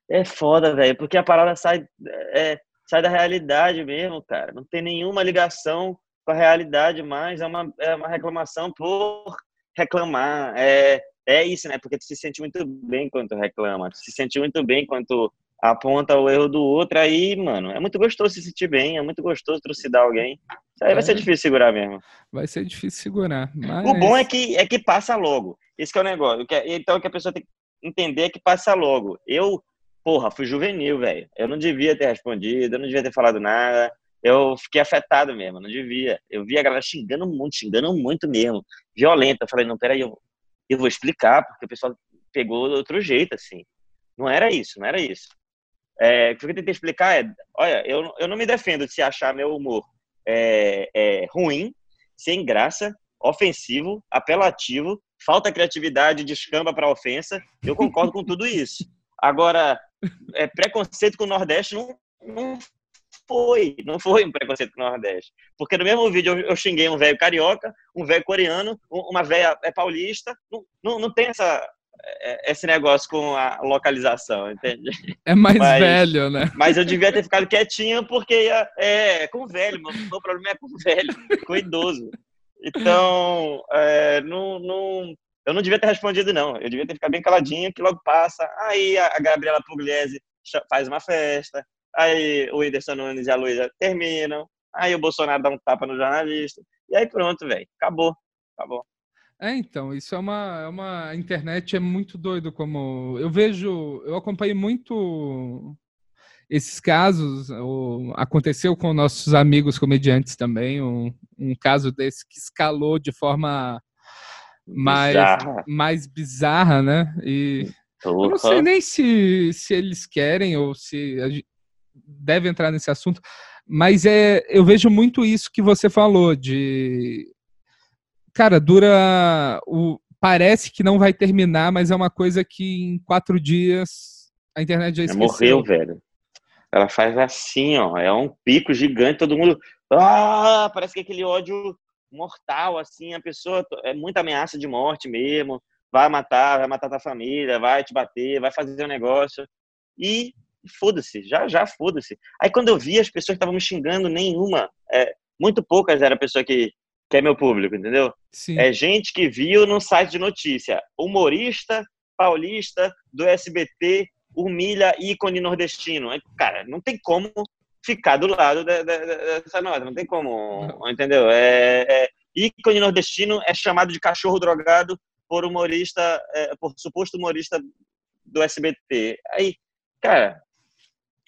É foda, velho, porque a parada sai, é, sai da realidade mesmo, cara. Não tem nenhuma ligação com a realidade mais. É uma, é uma reclamação por reclamar. É, é isso, né? Porque tu se sente muito bem quando reclama. Tu se sente muito bem quando aponta o erro do outro. Aí, mano, é muito gostoso se sentir bem. É muito gostoso trucidar alguém. Isso aí é. vai ser difícil segurar mesmo. Vai ser difícil segurar. Mas... O bom é que, é que passa logo. Esse é o negócio. Então, o que a pessoa tem que entender é que passa logo. Eu porra, fui juvenil, velho. Eu não devia ter respondido, eu não devia ter falado nada. Eu fiquei afetado mesmo, não devia. Eu vi a galera xingando muito, xingando muito mesmo. Violenta. Eu falei, não, peraí, eu, eu vou explicar, porque o pessoal pegou de outro jeito, assim. Não era isso, não era isso. É, o que eu tentei explicar é, olha, eu, eu não me defendo de se achar meu humor é, é, ruim, sem graça, ofensivo, apelativo, falta criatividade, descamba para ofensa. Eu concordo com tudo isso. Agora, é, preconceito com o Nordeste não, não foi, não foi um preconceito com o Nordeste. Porque no mesmo vídeo eu, eu xinguei um velho carioca, um velho coreano, uma velha é paulista. Não, não, não tem essa, é, esse negócio com a localização, entende? É mais mas, velho, né? Mas eu devia ter ficado quietinho porque ia, é, com velho, meu, meu problema é com velho, com idoso. Então, é, não, não, eu não devia ter respondido, não. Eu devia ter ficado bem caladinho, que logo passa. Aí a Gabriela Pugliese faz uma festa, aí o Whindersson Nunes e a Luísa terminam, aí o Bolsonaro dá um tapa no jornalista, e aí pronto, velho, acabou, acabou. É, então, isso é uma, é uma. A internet é muito doido como. Eu vejo. Eu acompanhei muito esses casos. O, aconteceu com nossos amigos comediantes também. Um, um caso desse que escalou de forma mais bizarra, mais bizarra né? E. Uhum. Eu não sei nem se, se eles querem ou se deve entrar nesse assunto, mas é, eu vejo muito isso que você falou de cara, dura. O, parece que não vai terminar, mas é uma coisa que em quatro dias a internet já esqueceu. Morreu, velho. Ela faz assim, ó. É um pico gigante, todo mundo. Ah, parece que aquele ódio mortal, assim, a pessoa é muita ameaça de morte mesmo. Vai matar, vai matar tua família, vai te bater, vai fazer um negócio. E foda-se, já, já foda-se. Aí quando eu vi as pessoas estavam me xingando, nenhuma, é, muito poucas era a pessoa que, que é meu público, entendeu? Sim. É gente que viu no site de notícia, humorista paulista do SBT humilha ícone nordestino. Cara, não tem como ficar do lado dessa nota, não tem como, não. entendeu? É, é, ícone nordestino é chamado de cachorro drogado por humorista, é, por suposto humorista do SBT. Aí, cara,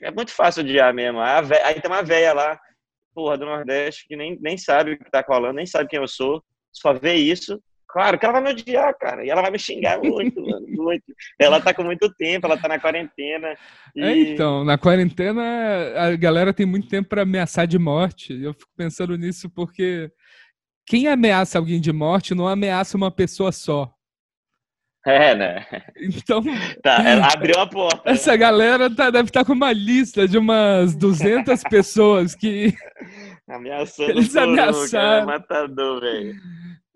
é muito fácil odiar mesmo. Aí tem uma velha lá porra, do Nordeste, que nem, nem sabe o que tá colando, nem sabe quem eu sou, só vê isso. Claro que ela vai me odiar, cara, e ela vai me xingar muito, <laughs> mano, muito. Ela tá com muito tempo, ela tá na quarentena. E... É, então, na quarentena a galera tem muito tempo para ameaçar de morte. Eu fico pensando nisso porque quem ameaça alguém de morte não ameaça uma pessoa só. É, né? Então. Tá, ela abriu a porta. Essa galera tá, deve estar tá com uma lista de umas 200 <laughs> pessoas que. Ameaçando Eles ameaçaram. Cara, matador, velho.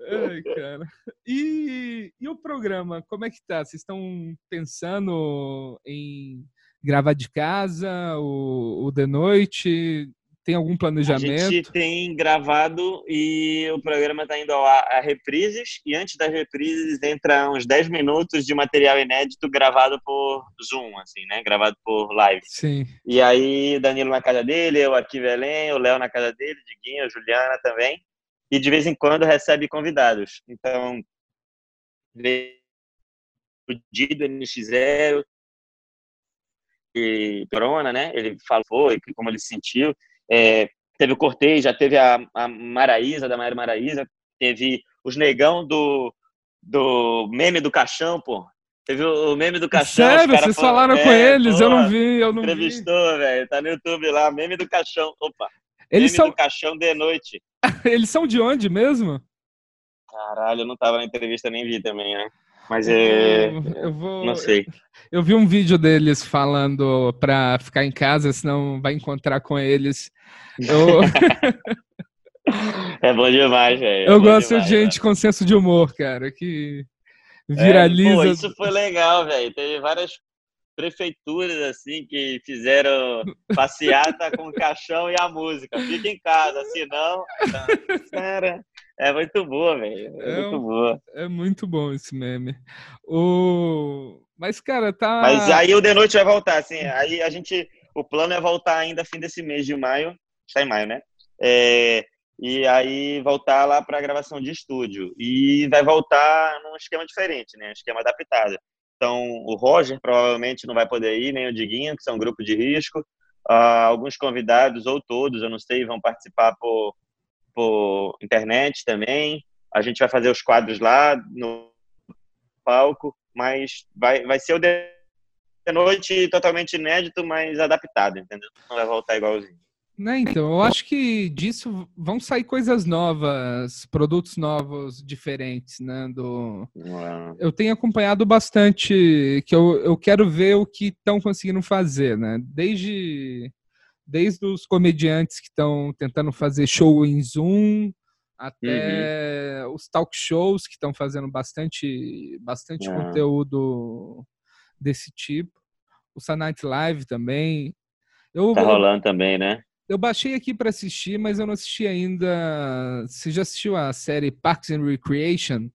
Ai, cara. E, e o programa, como é que tá? Vocês estão pensando em gravar de casa, o, o de noite? Tem algum planejamento? A gente tem gravado e o programa está indo a, a reprises. E antes das reprises entra uns 10 minutos de material inédito gravado por Zoom, assim, né? Gravado por live. Sim. E aí, Danilo na casa dele, eu aqui Belém, o Léo na casa dele, Diguinho, a Juliana também. E de vez em quando recebe convidados. Então, o Dido NX0, e Corona, né? Ele falou como ele se sentiu. É, teve o Cortez, já teve a, a Maraísa, da Maíra Maraísa, teve os negão do, do meme do caixão, pô. Teve o meme do caixão. Sério? Vocês falaram é, com eles? Pô, eu não vi, eu não entrevistou, velho. Tá no YouTube lá, meme do caixão. Opa. Eles meme são... do caixão de noite. <laughs> eles são de onde mesmo? Caralho, eu não tava na entrevista, nem vi também, né? Mas é. Eu, eu vou. Não sei. Eu, eu, vi um vídeo deles falando pra ficar em casa, senão vai encontrar com eles. Eu... <laughs> é bom demais, velho. É eu gosto demais, de gente com senso de humor, cara, que viraliza. É, pô, isso foi legal, velho. Teve várias prefeituras assim que fizeram passeata com o caixão e a música. Fica em casa, senão. <laughs> Cara, é muito boa, velho. É, é, muito boa. É muito bom esse meme. O... Mas, cara, tá. Mas aí o The Noite vai voltar, assim. Aí a gente. O plano é voltar ainda fim desse mês de maio. Está em maio, né? É... E aí voltar lá para a gravação de estúdio. E vai voltar num esquema diferente, né? Um esquema adaptado. Então, o Roger provavelmente não vai poder ir, nem o Diguinho, que são um grupo de risco. Uh, alguns convidados, ou todos, eu não sei, vão participar por, por internet também. A gente vai fazer os quadros lá no palco, mas vai, vai ser o de noite totalmente inédito, mas adaptado, entendeu? Não vai voltar igualzinho. Né, então, eu acho que disso vão sair coisas novas, produtos novos, diferentes, né? Do... Ah, Eu tenho acompanhado bastante, que eu, eu quero ver o que estão conseguindo fazer, né? Desde, desde os comediantes que estão tentando fazer show em Zoom, até os talk shows que estão fazendo bastante, bastante Ah. conteúdo desse tipo. O Night Live também. Eu, Tá eu- rolando também, né? eu baixei aqui para assistir, mas eu não assisti ainda. Você já assistiu a série Parks and Recreation?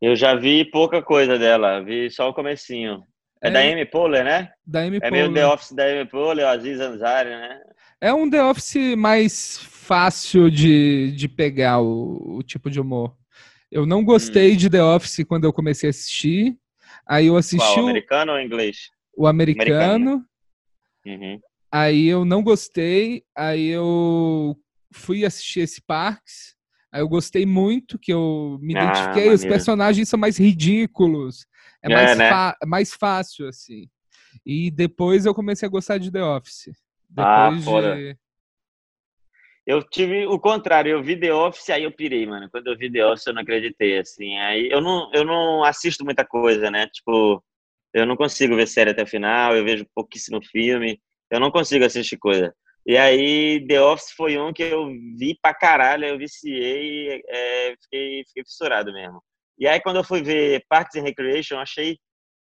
Eu já vi pouca coisa dela, vi só o comecinho. É, É. da Amy Poehler, né? Da Amy É meio Poehler. The Office da Amy Poehler, o Aziz Ansari, né? É um The Office mais fácil de, de pegar o, o tipo de humor. Eu não Hum. gostei de The Office quando eu comecei a assistir. Aí eu assisti Qual, o, americano ou inglês? o americano, Uhum. aí eu não gostei, aí eu fui assistir esse Parks, aí eu gostei muito, que eu me Ah, identifiquei, os personagens são mais ridículos, é, É, mais, né? fa- mais fácil, assim. E depois eu comecei a gostar de The Office. Ah, foda. de... Eu tive o contrário, eu vi The Office, aí eu pirei, mano. Quando eu vi The Office, eu não acreditei, assim. Aí eu não, eu não assisto muita coisa, né? Tipo, eu não consigo ver série até o final, eu vejo pouquíssimo filme, eu não consigo assistir coisa. E aí, The Office foi um que eu vi pra caralho, eu viciei, é, fiquei, fiquei fissurado mesmo. E aí, quando eu fui ver Parks and Recreation, eu achei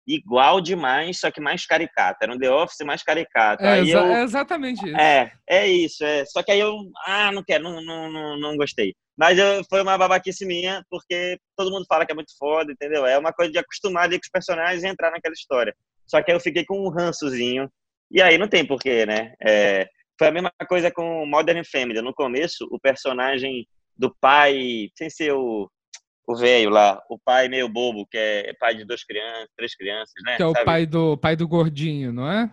igual demais, só que mais caricato. Era um The Office mais caricato. É, aí exa- eu, é exatamente isso. é, é isso. É. Só que aí eu, ah, não quero, não, não, não, não gostei. Mas eu, foi uma babaquice minha, porque todo mundo fala que é muito foda, entendeu? É uma coisa de acostumar ali com os personagens e entrar naquela história. Só que aí eu fiquei com um rançozinho. E aí não tem porquê, né? É, foi a mesma coisa com Modern Family. No começo, o personagem do pai, sem ser o, o velho lá, o pai meio bobo, que é pai de duas crianças, três crianças, né? Que é o Sabe? pai do, pai do gordinho, não é?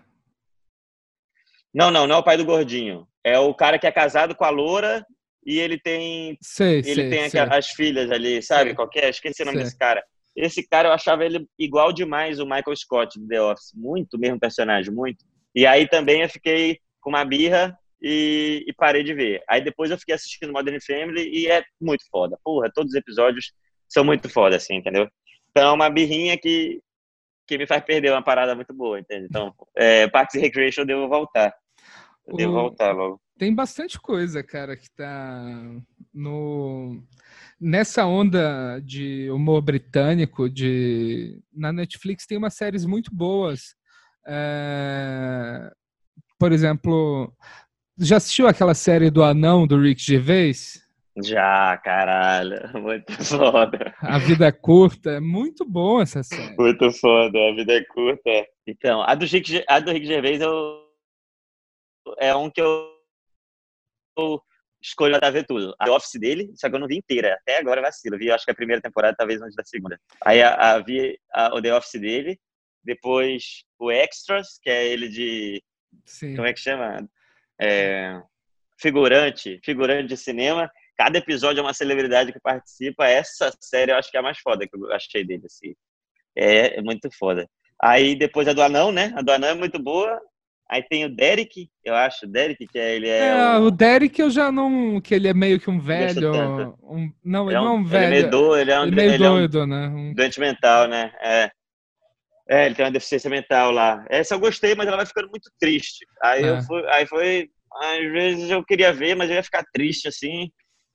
Não, não, não é o pai do gordinho. É o cara que é casado com a loura e ele tem Sei, ele sei, tem sei. as filhas ali, sabe? Qualquer, esqueci o nome desse cara. Esse cara eu achava ele igual demais o Michael Scott do The Office, muito mesmo personagem, muito. E aí também eu fiquei com uma birra e, e parei de ver. Aí depois eu fiquei assistindo Modern Family e é muito foda. Porra, todos os episódios são muito foda, assim, entendeu? Então é uma birrinha que, que me faz perder uma parada muito boa, entende? Então, é, Parks and Recreation eu devo voltar. Eu devo O- voltar logo. Tem bastante coisa, cara, que tá no nessa onda de humor britânico, de na Netflix tem umas séries muito boas. É, Por exemplo, já assistiu aquela série do anão do Rick Gervais? Já, caralho. <laughs> Muito foda. A Vida é Curta, é muito bom essa série. Muito foda, a vida é curta. Então, a do Rick, Ge- a do Rick Gervais eu, é um que eu, eu escolho pra ver tudo. A The Office dele, só que eu não vi inteira. Até agora vacilo. Vi, acho que a primeira temporada, talvez antes da segunda. Aí a, a- vi a- o The Office dele, depois o Extras, que é ele de Sim. como é que chama? É, figurante, figurante de cinema. Cada episódio é uma celebridade que participa. Essa série eu acho que é a mais foda que eu achei dele, assim. É, é muito foda. Aí depois a do Anão, né? A do Anão é muito boa. Aí tem o Derek, eu acho, o Derek, que é, ele é, É, o- o Derek eu já não. que ele é meio que um velho. um- não, ele ele é não é um Ele é velho. meio doido, ele é um, ele é meio ele é um doido, né? Um- doente mental, né? É. É, ele tem uma deficiência mental lá. Essa eu gostei, mas ela vai ficando muito triste. Aí É. eu fui, aí foi, às vezes eu queria ver, mas eu ia ficar triste assim.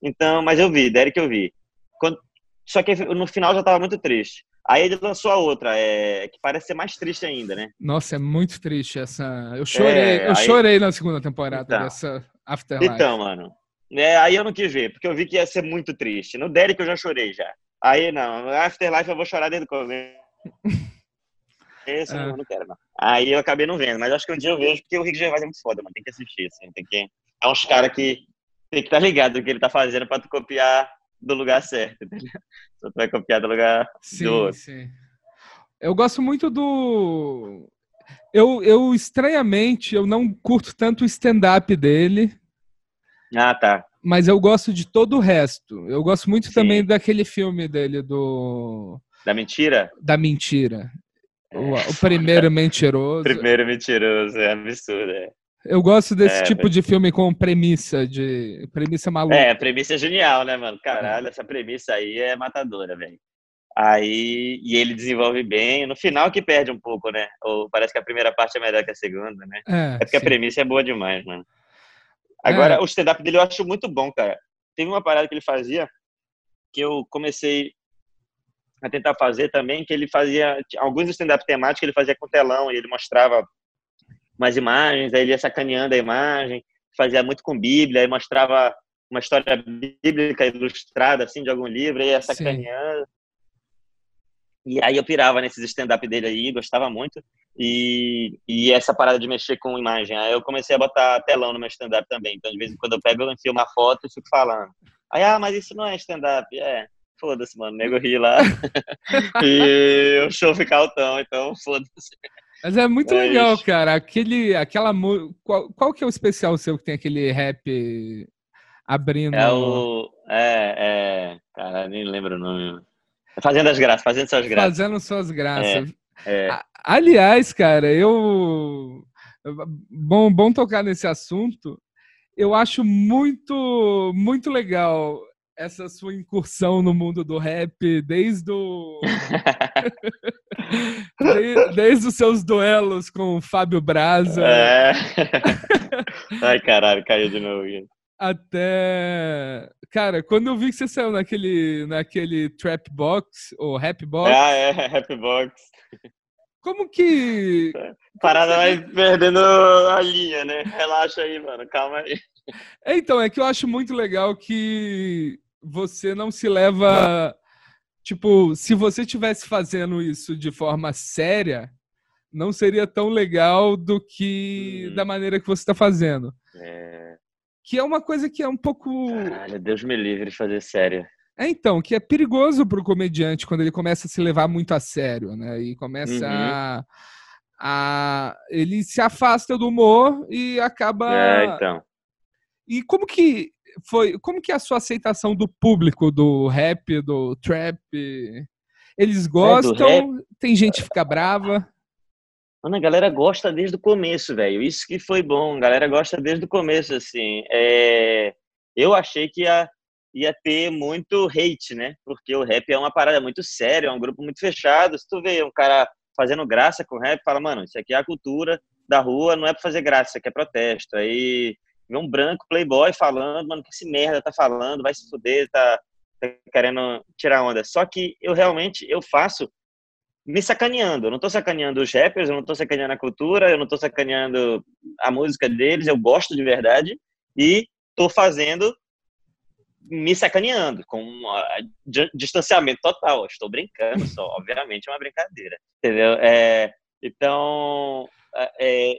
Então, mas eu vi, Derek eu vi. Quando, só que no final já tava muito triste. Aí ele lançou a outra, é, que parece ser mais triste ainda, né? Nossa, é muito triste essa. Eu chorei, É, eu aí- chorei na segunda temporada Então. dessa Afterlife. Então, mano. É, aí eu não quis ver, porque eu vi que ia ser muito triste. No Derek eu já chorei já. Aí não, no Afterlife eu vou chorar desde o começo. <laughs> Esse eu É. não, não quero, não. Aí eu acabei não vendo, mas acho que um dia eu vejo, porque o Rick Gervais é muito foda, mano. Tem que assistir, assim. Tem que... É uns caras que tem que estar ligado no que ele tá fazendo pra tu copiar do lugar certo, entendeu? Se tu vai copiar do lugar Sim, do outro. sim. Eu gosto muito do. Eu, eu, estranhamente, eu não curto tanto o stand-up dele, Ah, tá. mas eu gosto de todo o resto. Eu gosto muito Sim. também daquele filme dele, do Da mentira? da mentira. O, o primeiro mentiroso. <laughs> Primeiro mentiroso, é absurdo, é. Eu gosto desse É, tipo de filme com premissa, de premissa maluca. É, a premissa é genial, né, mano? Caralho, essa premissa aí é matadora, velho. Aí, e ele desenvolve bem. No final que perde um pouco, né? Ou parece que a primeira parte é melhor que a segunda, né? É, É porque a sim. premissa é boa demais, mano. Agora, É. o stand-up dele eu acho muito bom, cara. Teve uma parada que ele fazia que eu comecei a tentar fazer também, que ele fazia alguns stand-up temáticos ele fazia com telão e ele mostrava umas imagens, aí ele ia sacaneando a imagem, fazia muito com Bíblia, aí mostrava uma história bíblica ilustrada assim de algum livro, aí ia Sim. sacaneando. E aí eu pirava nesses stand-up dele aí, gostava muito. E, e essa parada de mexer com imagem. Aí eu comecei a botar telão no meu stand-up também. Então, de vez em quando eu pego, eu enfio uma foto e fico falando. Aí, ah, mas isso não é stand-up. É, foda-se, mano. O nego ri lá. <laughs> e o show fica altão, então foda-se. Mas é muito É legal, cara. Aquele, aquela qual, qual que é o especial seu que tem aquele rap abrindo? É o. É, é. Cara, nem lembro o nome. Fazendo as graças, fazendo suas graças. Fazendo suas graças. É. A- Aliás, cara, eu. Bom, bom tocar nesse assunto. Eu acho muito, muito legal essa sua incursão no mundo do rap, desde o. <laughs> de- desde os seus duelos com o Fábio Braza É. <laughs> Ai, caralho, caiu de novo. aqui. até. Cara, quando eu vi que você saiu naquele, naquele trap box, ou rap box, Ah, é, Happy Box. como que. Parada vai perdendo a linha, né? Relaxa aí, mano. Calma aí. É, então, é que eu acho muito legal que você não se leva. Tipo, se você estivesse fazendo isso de forma séria, não seria tão legal do que Uhum. da maneira que você está fazendo. É... Que é uma coisa que é um pouco. Caralho, Deus me livre de fazer sério. É, então, que é perigoso para o comediante quando ele começa a se levar muito a sério, né? E começa Uhum. a, a- Ele se afasta do humor e acaba. É, então. E como que foi? Como que é a sua aceitação do público do rap, do trap? Eles gostam? Tem gente que fica brava? Mano, a galera gosta desde o começo, velho. Isso que foi bom. A galera gosta desde o começo, assim. É... Eu achei que ia, ia ter muito hate, né? Porque o rap é uma parada muito séria, é um grupo muito fechado. Se tu vê um cara fazendo graça com rap, fala, mano, isso aqui é a cultura da rua, não é pra fazer graça, isso aqui é protesto. Aí vê um branco playboy falando, mano, que esse merda tá falando, vai se fuder, tá, tá querendo tirar onda. Só que eu realmente, eu faço me sacaneando. Eu não tô sacaneando os rappers, eu não tô sacaneando a cultura, eu não tô sacaneando a música deles, eu gosto de verdade e tô fazendo me sacaneando com um di- distanciamento total. Estou brincando só, obviamente é uma brincadeira, entendeu? É, então, é,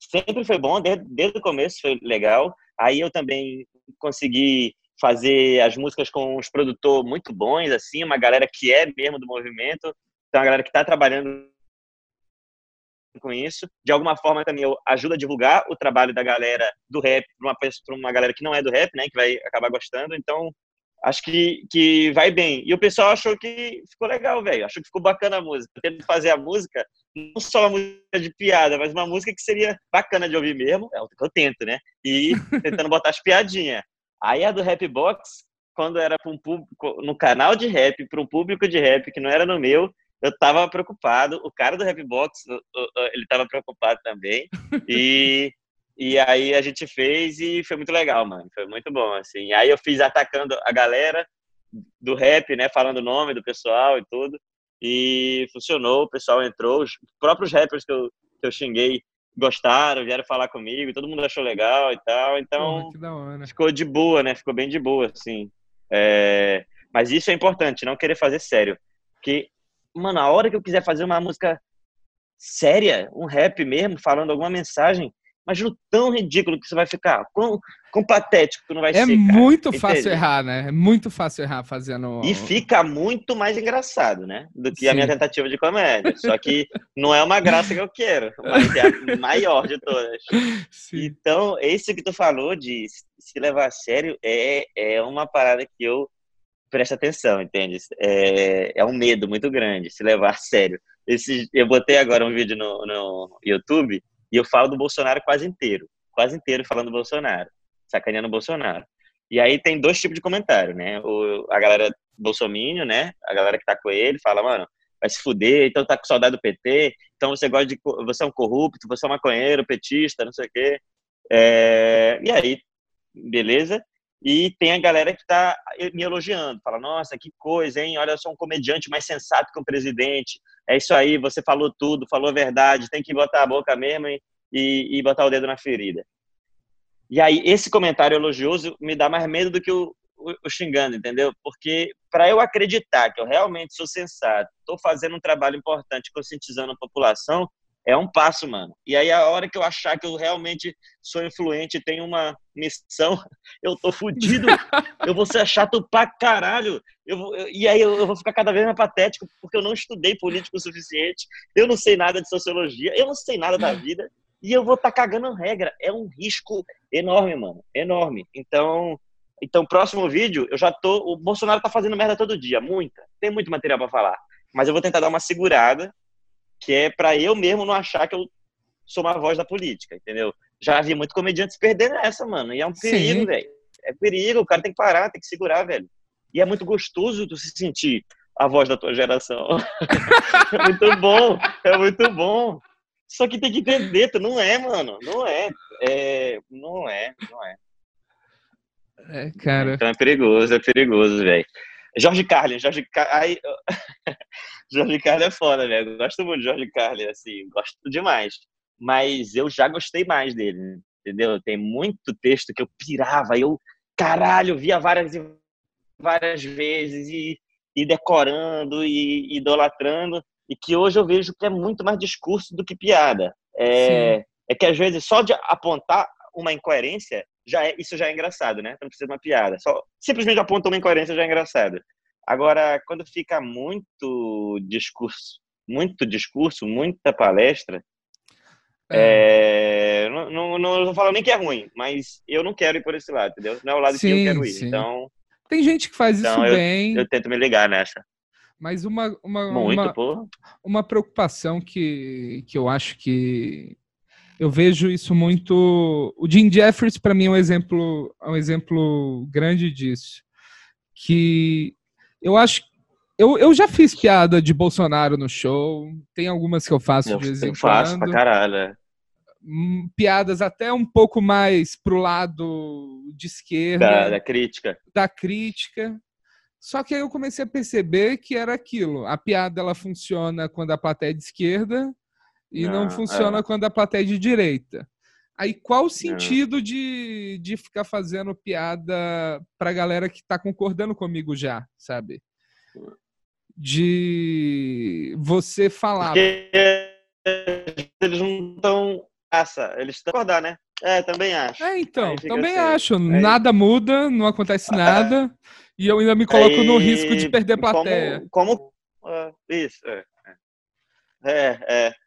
sempre foi bom, desde, desde o começo foi legal. Aí eu também consegui fazer as músicas com uns produtores muito bons, assim, uma galera que é mesmo do movimento, então a galera que está trabalhando com isso. De alguma forma também eu ajudo a divulgar o trabalho da galera do rap para uma, uma galera que não é do rap, né, que vai acabar gostando. Então, acho que, que vai bem. E o pessoal achou que ficou legal, velho. Achou que ficou bacana a música. Eu tento fazer a música, não só uma música de piada, mas uma música que seria bacana de ouvir mesmo. É o que eu tento, né? E <laughs> tentando botar as piadinhas. Aí a do Rap Box, quando era um público, no canal de rap, para um público de rap que não era no meu, eu tava preocupado. O cara do Rap Box, ele tava preocupado também. E, e aí a gente fez e foi muito legal, mano. Foi muito bom, assim. Aí eu fiz atacando a galera do rap, né? Falando o nome do pessoal e tudo. E funcionou, o pessoal entrou. Os próprios rappers que eu, que eu xinguei gostaram, vieram falar comigo, todo mundo achou legal e tal. Então, Porra, ficou de boa, né? Ficou bem de boa, assim. É, Mas isso é importante, não querer fazer sério. Porque, mano, a hora que eu quiser fazer uma música séria, um rap mesmo, falando alguma mensagem, imagina o tão ridículo que isso vai ficar. Quão, quão patético que não vai É ser, cara. muito fácil Entende? errar, né? É muito fácil errar fazendo. E fica muito mais engraçado, né? Do que a Sim. minha tentativa de comédia. Só que não é uma graça que eu quero, mas é a maior de todas. Sim. Então, esse que tu falou de se levar a sério é, é uma parada que eu presto atenção, entende? É, é um medo muito grande se levar a sério. Esse, eu botei agora um vídeo no, no YouTube e eu falo do Bolsonaro quase inteiro. quase inteiro falando do Bolsonaro, sacaneando o Bolsonaro. E aí tem dois tipos de comentário, né? O, a galera bolsomínio, né? A galera que tá com ele fala, mano, vai se fuder, então tá com saudade do PT, então você gosta de. Você é um corrupto, você é um maconheiro, petista, não sei o quê. É, e aí, beleza? E tem a galera que tá me elogiando, fala, nossa, que coisa, hein? Olha, eu sou um comediante mais sensato que um presidente. É isso aí, você falou tudo, falou a verdade, tem que botar a boca mesmo e, e, e botar o dedo na ferida. E aí, esse comentário elogioso me dá mais medo do que o, o, o xingando, entendeu? Porque para eu acreditar que eu realmente sou sensato, estou fazendo um trabalho importante, conscientizando a população, é um passo, mano. E aí, a hora que eu achar que eu realmente sou influente e tenho uma missão, <laughs> eu tô fudido. <laughs> eu vou ser chato pra caralho. Eu vou, eu, e aí, eu, eu, vou ficar cada vez mais patético, porque eu não estudei político o suficiente. Eu não sei nada de sociologia. Eu não sei nada da vida. E eu vou estar tá cagando regra. É um risco enorme, mano. Enorme. Então, então, próximo vídeo, eu já tô. O Bolsonaro tá fazendo merda todo dia, muita. Tem muito material para falar. Mas eu vou tentar dar uma segurada que é para eu mesmo não achar que eu sou uma voz da política, entendeu? Já vi muito comediante se perder nessa, mano. E é um perigo, velho. É perigo, o cara tem que parar, tem que segurar, velho. E é muito gostoso tu se sentir a voz da tua geração. <laughs> é muito bom, é muito bom. Só que tem que entender, tu não é, mano. Não é. é não é, não é. É, cara. Então é perigoso, é perigoso, velho. Jorge Carlin, Jorge Carlin. <laughs> Jorge Carlin é foda, velho. Gosto muito de Jorge Carlin, assim, gosto demais. Mas eu já gostei mais dele, entendeu? Tem muito texto que eu pirava, eu, caralho, via várias e várias vezes e, e decorando e idolatrando, e que hoje eu vejo que é muito mais discurso do que piada. É, é que às vezes só de apontar uma incoerência já é, isso já é engraçado, né? Não precisa de uma piada. Só simplesmente aponta uma incoerência já é engraçado. Agora, quando fica muito discurso, muito discurso, muita palestra, é. É, não, não, não, falo nem que é ruim, mas eu não quero ir por esse lado, entendeu? Não é o lado sim, que eu quero ir. Sim. Então, tem gente que faz então isso eu, bem. Eu tento me ligar nessa. Mas uma uma Muito, uma, porra. uma preocupação que, que eu acho que eu vejo isso muito. O Jim Jeffries, para mim, é um exemplo, é um exemplo grande disso. Que eu acho. Eu, eu já fiz piada de Bolsonaro no show. Tem algumas que eu faço eu, de vez em quando. faço pra caralho. É. Hum, piadas até um pouco mais pro lado de esquerda. Da, da crítica. Da crítica. Só que aí eu comecei a perceber que era aquilo. A piada ela funciona quando a plateia é de esquerda e não, não funciona é. quando a plateia é de direita. Aí qual o sentido de, de ficar fazendo piada pra galera que tá concordando comigo já, sabe? De você falar. Porque eles não estão. Essa, eles estão acordar, né? É, também acho. É, então, também assim. acho. Nada muda, não acontece nada. e eu ainda me coloco Aí, no risco de perder plateia. Como. como uh, isso, é. É, é.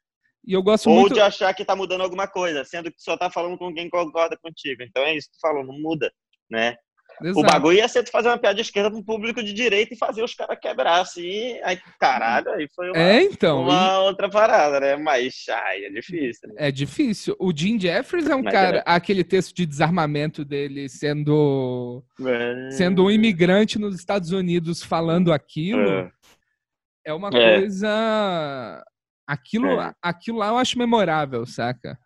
E eu gosto Ou muito... de achar que está mudando alguma coisa, sendo que só está falando com quem concorda contigo. Então é isso que tu falou, não muda, né? Exato. O bagulho ia ser tu fazer uma piada de esquerda com um público de direita e fazer os caras quebrar assim. Aí, caralho, aí foi uma, é, então, uma e... outra parada, né? Mas ai, é difícil. Né? É difícil. O Jim Jeffries é um Mas cara, é. aquele texto de desarmamento dele sendo, é... sendo um imigrante nos Estados Unidos falando aquilo. É, é uma é. coisa Aquilo, é. aquilo lá eu acho memorável, saca?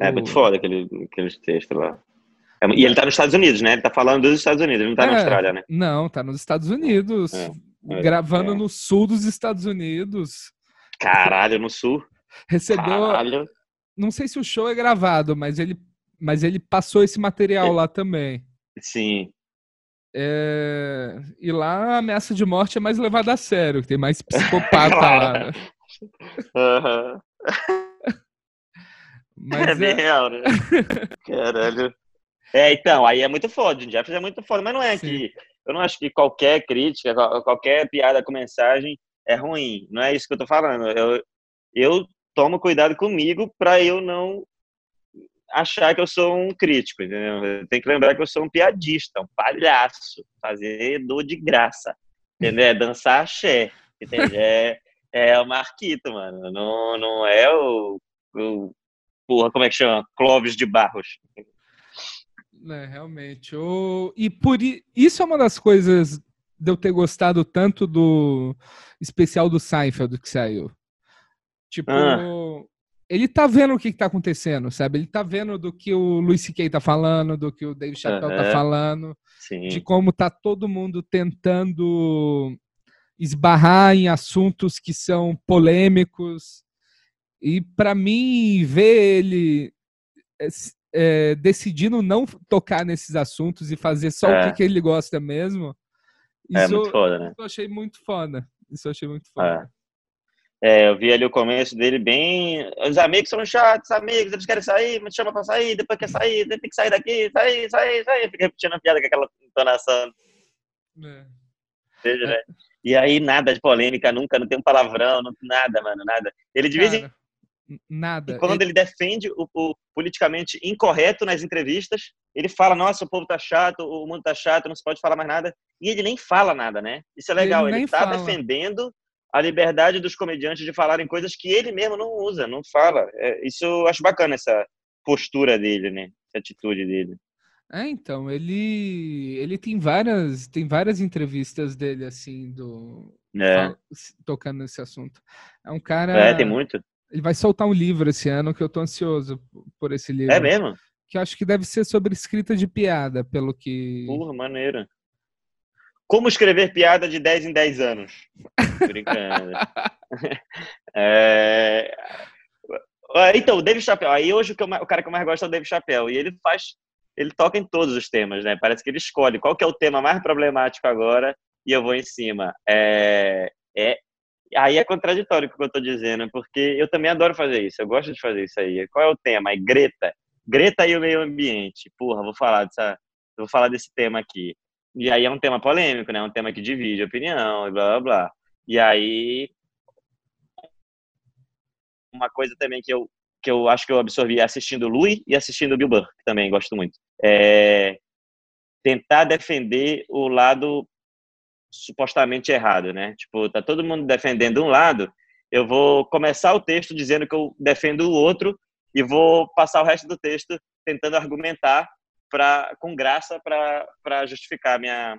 É o... muito foda aquele, aqueles textos lá. É, e ele tá nos Estados Unidos, né? Ele tá falando dos Estados Unidos, ele não tá é, na Austrália, né? Não, tá nos Estados Unidos. É, é, gravando é. no sul dos Estados Unidos. Caralho, no sul. Recebeu. Caralho. Não sei se o show é gravado, mas ele, mas ele passou esse material lá também. Sim. É... E lá a ameaça de morte é mais levada a sério, tem mais <laughs> psicopata lá. Uhum. Mas é bem é... real, né? <laughs> Caralho. É, então, aí é muito foda. O Jeffers é muito foda, mas não é Sim. que. Eu não acho que qualquer crítica, qualquer piada com mensagem é ruim. Não é isso que eu tô falando. Eu, eu tomo cuidado comigo para eu não achar que eu sou um crítico, entendeu? Tem que lembrar que eu sou um piadista, um palhaço, fazer dor de graça, entendeu? É dançar axé, entendeu? É, é o Marquito, mano. Não, não é o, o porra, como é que chama? Clóvis de Barros. É, realmente. O... E por isso é uma das coisas de eu ter gostado tanto do especial do Seinfeld que saiu. Tipo, Ah. ele tá vendo o que, que tá acontecendo, sabe? Ele tá vendo do que o Luis C.K. tá falando, do que o Dave Chappelle tá falando, Sim. de como tá todo mundo tentando esbarrar em assuntos que são polêmicos. E para mim, ver ele é, é, decidindo não tocar nesses assuntos e fazer só o É. que, que ele gosta mesmo, É isso, muito foda, né? isso eu achei muito foda. Isso eu achei muito foda. É, eu vi ali o começo dele bem. Os amigos são chatos, amigos, eles querem sair, me chama pra sair, depois quer sair, tem que sair daqui, sair, sair, sair. Fica repetindo a piada com aquela entonação, É. seja, né? E aí nada de polêmica nunca, não tem um palavrão, não, nada, mano, nada. Ele de vez em nada. E quando ele defende o, o politicamente incorreto nas entrevistas, ele fala: Nossa, o povo tá chato, o mundo tá chato, não se pode falar mais nada. E ele nem fala nada, né? Isso é legal. Ele Ele, tá fala. defendendo a liberdade dos comediantes de falarem coisas que ele mesmo não usa, não fala. É, isso eu acho bacana, essa postura dele, né? Essa atitude dele. É, então, ele ele tem várias tem várias entrevistas dele assim do É, tocando nesse assunto. É um cara é tem muito. Ele vai soltar um livro esse ano que eu tô ansioso por esse livro. É mesmo? Que eu acho que deve ser sobre escrita de piada, pelo que. Porra, maneiro. Como escrever piada de 10 em 10 anos? Brincando. <laughs> É, ah, Então, o Dave Chappelle. Aí hoje o, eu cara que eu mais gosto é o Dave Chappelle. E ele faz. Ele toca em todos os temas, né? Parece que ele escolhe qual que é o tema mais problemático agora e eu vou em cima. É, é, aí é contraditório o que eu tô dizendo, porque eu também adoro fazer isso. Eu gosto de fazer isso aí. Qual é o tema? Aí, Greta. Greta e o meio ambiente. Porra, vou falar dessa, vou falar desse tema aqui. E aí é um tema polêmico, né? Um tema que divide opinião e blá blá blá. E aí uma coisa também que eu que eu acho que eu absorvi assistindo o Louis e assistindo Bill Burr, que também gosto muito. É tentar defender o lado supostamente errado, né? Tipo, tá todo mundo defendendo um lado, eu vou começar o texto dizendo que eu defendo o outro e vou passar o resto do texto tentando argumentar para com graça para justificar minha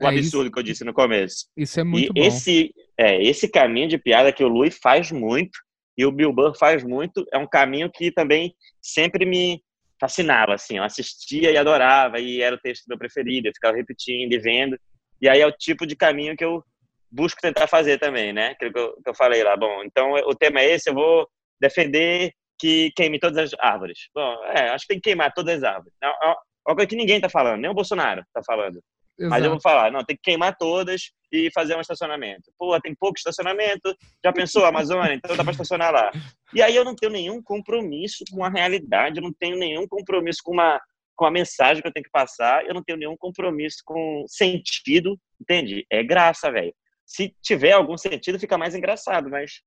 o É, isso- absurdo que eu disse no começo. Isso é muito e bom. esse é esse caminho de piada que o Louis faz muito e o Bill Burr faz muito é um caminho que também sempre me fascinava assim eu assistia e adorava e era o texto meu preferido eu ficava repetindo e vendo e aí é o tipo de caminho que eu busco tentar fazer também né aquilo que eu, que eu falei lá. Bom então o tema é esse eu vou defender que queime todas as árvores. Bom é acho que tem que queimar todas as árvores. É uma- coisa que ninguém tá falando nem o Bolsonaro tá falando mas eu vou Exato. falar, não, tem que queimar todas e fazer um estacionamento. Pô, tem pouco estacionamento, já pensou, Amazônia? Então dá para estacionar lá. E aí eu não tenho nenhum compromisso com a realidade, eu não tenho nenhum compromisso com uma, com a mensagem que eu tenho que passar, eu não tenho nenhum compromisso com sentido, entende? É graça, velho. Se tiver algum sentido, fica mais engraçado, mas,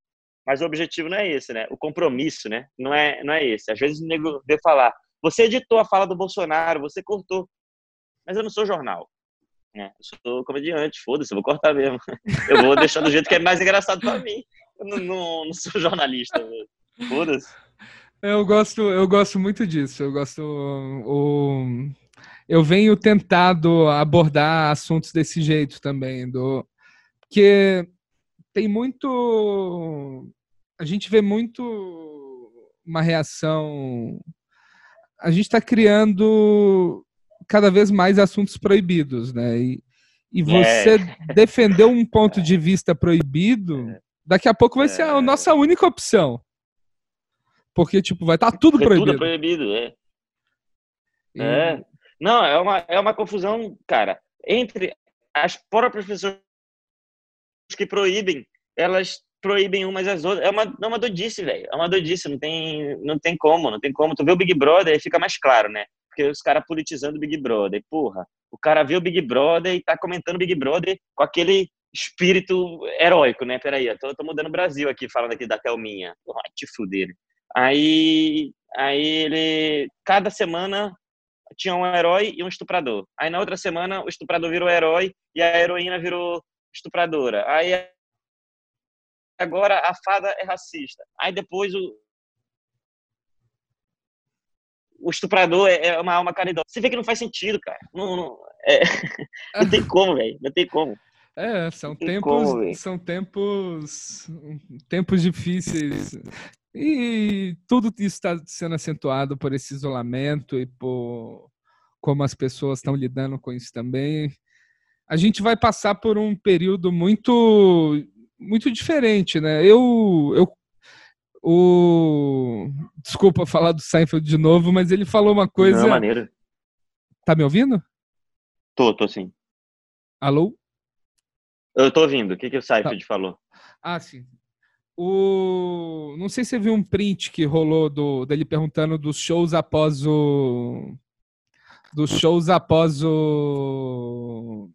mas o objetivo não é esse, né? O compromisso, né? Não é, não é esse. Às vezes o nego vê falar, você editou a fala do Bolsonaro, você cortou. Mas eu não sou jornal. Né? Eu sou comediante, foda-se, eu vou cortar mesmo. <laughs> Eu vou deixar do jeito que é mais engraçado pra mim. Eu não, não, não sou jornalista, foda-se. Eu gosto, eu gosto muito disso. Eu gosto. O, eu venho tentado abordar assuntos desse jeito também, do porque tem muito. A gente vê muito uma reação. A gente está criando cada vez mais assuntos proibidos, né? E, e você defender um ponto de vista proibido, daqui a pouco vai ser a É. nossa única opção. Porque, tipo, vai estar tudo Porque proibido. Tudo é proibido, é. E- É. Não, é uma, é uma confusão, cara, entre as próprias pessoas que proíbem, elas proíbem umas às outras. É uma, é uma doidice, velho. É uma doidice, não tem, não tem como, não tem como. Tu vê o Big Brother e fica mais claro, né? Porque os caras politizando o Big Brother. Porra, o cara vê o Big Brother e tá comentando o Big Brother com aquele espírito heróico, né? Peraí, eu tô, tô mudando o Brasil aqui, falando aqui da Thelminha. Porra, te fuder. Aí, aí ele, cada semana tinha um herói e um estuprador. Aí na outra semana o estuprador virou herói e a heroína virou estupradora. Aí agora a fada é racista. Aí depois o o estuprador é, é uma alma caridosa. Você vê que não faz sentido, cara. Não, não, é, <laughs> não tem <laughs> como, velho. Não tem como. É, são tem tempos, como, são tempos, tempos difíceis. E tudo isso está sendo acentuado por esse isolamento e por como as pessoas estão lidando com isso também. A gente vai passar por um período muito muito diferente, né? Eu, eu o desculpa falar do Seinfeld de novo, mas ele falou uma coisa. Não, maneiro. Tá me ouvindo? Tô, tô sim. Alô? Eu tô ouvindo. O que, que o Seifeld falou? Ah, sim. O... Não sei se você viu um print que rolou do... dele perguntando dos shows após o. Dos shows após o.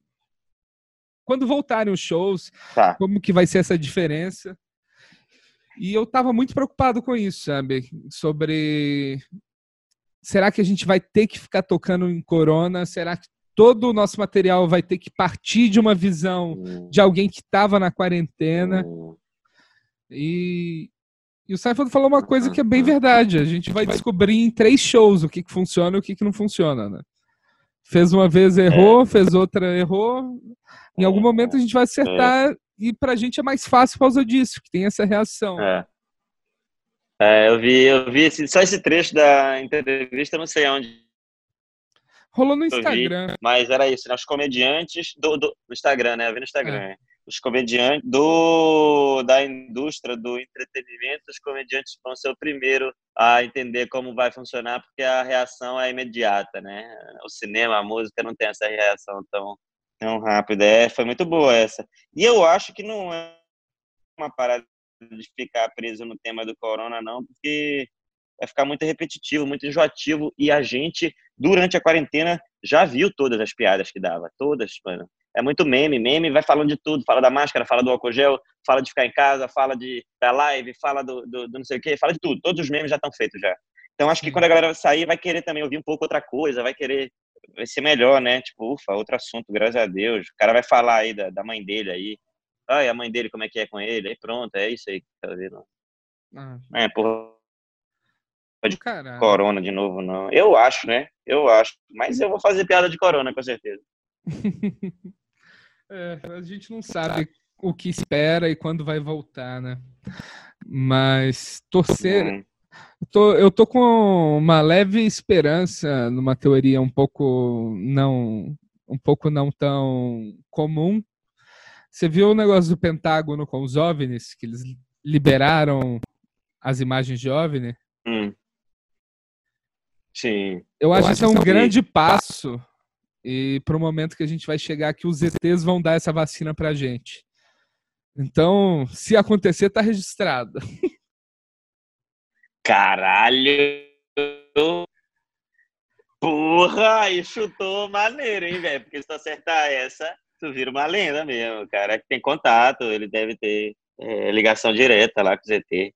Quando voltarem os shows, Tá. como que vai ser essa diferença? E eu tava muito preocupado com isso, sabe? Sobre. Será que a gente vai ter que ficar tocando em Corona? Será que todo o nosso material vai ter que partir de uma visão Hum, de alguém que estava na quarentena? hum, E, e o Seinfeld falou uma coisa que é bem verdade. A gente vai descobrir em três shows o que, que funciona e o que, que não funciona, né? Fez uma vez, errou, fez outra, errou. Em algum momento a gente vai acertar e pra gente é mais fácil por causa disso, que tem essa reação. É. É, eu vi, eu vi esse- só esse trecho da entrevista, não sei onde Rolou no eu vi, Instagram. mas era isso, né? Os comediantes do, do no Instagram, né? Eu vi no Instagram. Os comediantes do da indústria do entretenimento, os comediantes vão ser o primeiro a entender como vai funcionar, porque a reação é imediata, né? O cinema, a música não tem essa reação tão tão rápida. É, foi muito boa essa. E eu acho que não é uma parada de ficar preso no tema do corona, não, porque vai ficar muito repetitivo, muito enjoativo. E a gente, durante a quarentena, já viu todas as piadas que dava. Todas, mano. É muito meme. Meme vai falando de tudo. Fala da máscara, fala do álcool gel, fala de ficar em casa, fala de, da live, fala do, do, do não sei o quê, fala de tudo. Todos os memes já estão feitos já. Então, acho que Sim. quando a galera sair, vai querer também ouvir um pouco outra coisa, vai querer vai ser melhor, né? Tipo, ufa, outro assunto, graças a Deus. O cara vai falar aí da, da mãe dele aí. Ai, a mãe dele, como é que é com ele? Aí pronto, é isso aí que tá vendo. Ah, É, porra, caralho. corona de novo, não. Eu acho, né? Eu acho. Mas eu vou fazer piada de corona, com certeza. <laughs> É, a gente não sabe o que espera e quando vai voltar, né? Mas torcer. Hum, Eu tô, eu tô com uma leve esperança numa teoria um pouco não um pouco não tão comum. Você viu o negócio do Pentágono com os OVNIs, que eles liberaram as imagens de OVNI? hum. Sim. Eu acho que acho isso é que um grande passo e para o momento que a gente vai chegar que os ETs vão dar essa vacina pra gente. Então, se acontecer, tá registrado. <laughs> Caralho! Porra, aí chutou maneiro, hein, velho? Porque se tu acertar essa, tu vira uma lenda mesmo. Cara que tem contato, ele deve ter é, ligação direta lá com o ZT.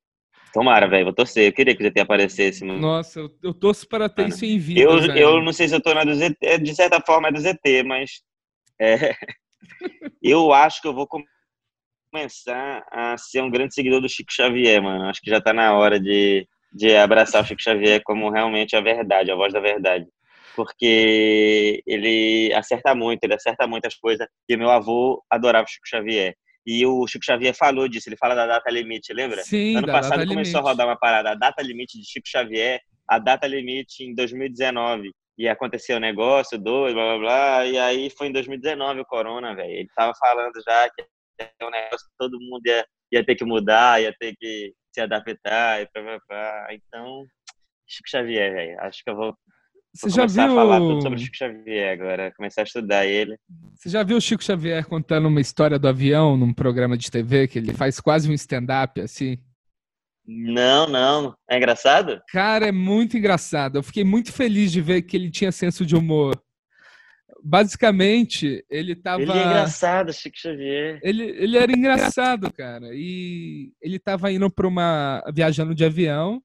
Tomara, velho, vou torcer. Eu queria que o ZT aparecesse, mano. Nossa, eu, eu torço para ter isso em vida. Eu, velho. eu não sei se eu tô na do ZT, é, de certa forma é do ZT, mas é, <laughs> eu acho que eu vou com- começar a ser um grande seguidor do Chico Xavier, mano. Acho que já tá na hora de, de abraçar o Chico Xavier como realmente a verdade, a voz da verdade. Porque ele acerta muito, ele acerta muitas coisas. E meu avô adorava o Chico Xavier. E o Chico Xavier falou disso, ele fala da data limite, lembra? Sim, Ano passado começou a limite. rodar uma parada, a data limite de Chico Xavier, a data limite em 2019. E aconteceu o negócio, dois, blá blá blá. E aí foi em 2019 o Corona, velho. Ele tava falando já que é um negócio que todo mundo ia, ia ter que mudar, ia ter que se adaptar e blá blá blá. Então, Chico Xavier, velho. Acho que eu vou, Você já a falar tudo viu? sobre o Chico Xavier agora, começar a estudar ele. Você já viu o Chico Xavier contando uma história do avião num programa de TV que ele faz quase um stand-up assim? Não, não. É engraçado? Cara, é muito engraçado. Eu fiquei muito feliz de ver que ele tinha senso de humor. Basicamente, ele tava. Ele é engraçado, Chico Xavier. Ele, ele era engraçado, cara. E ele tava indo para uma. viajando de avião.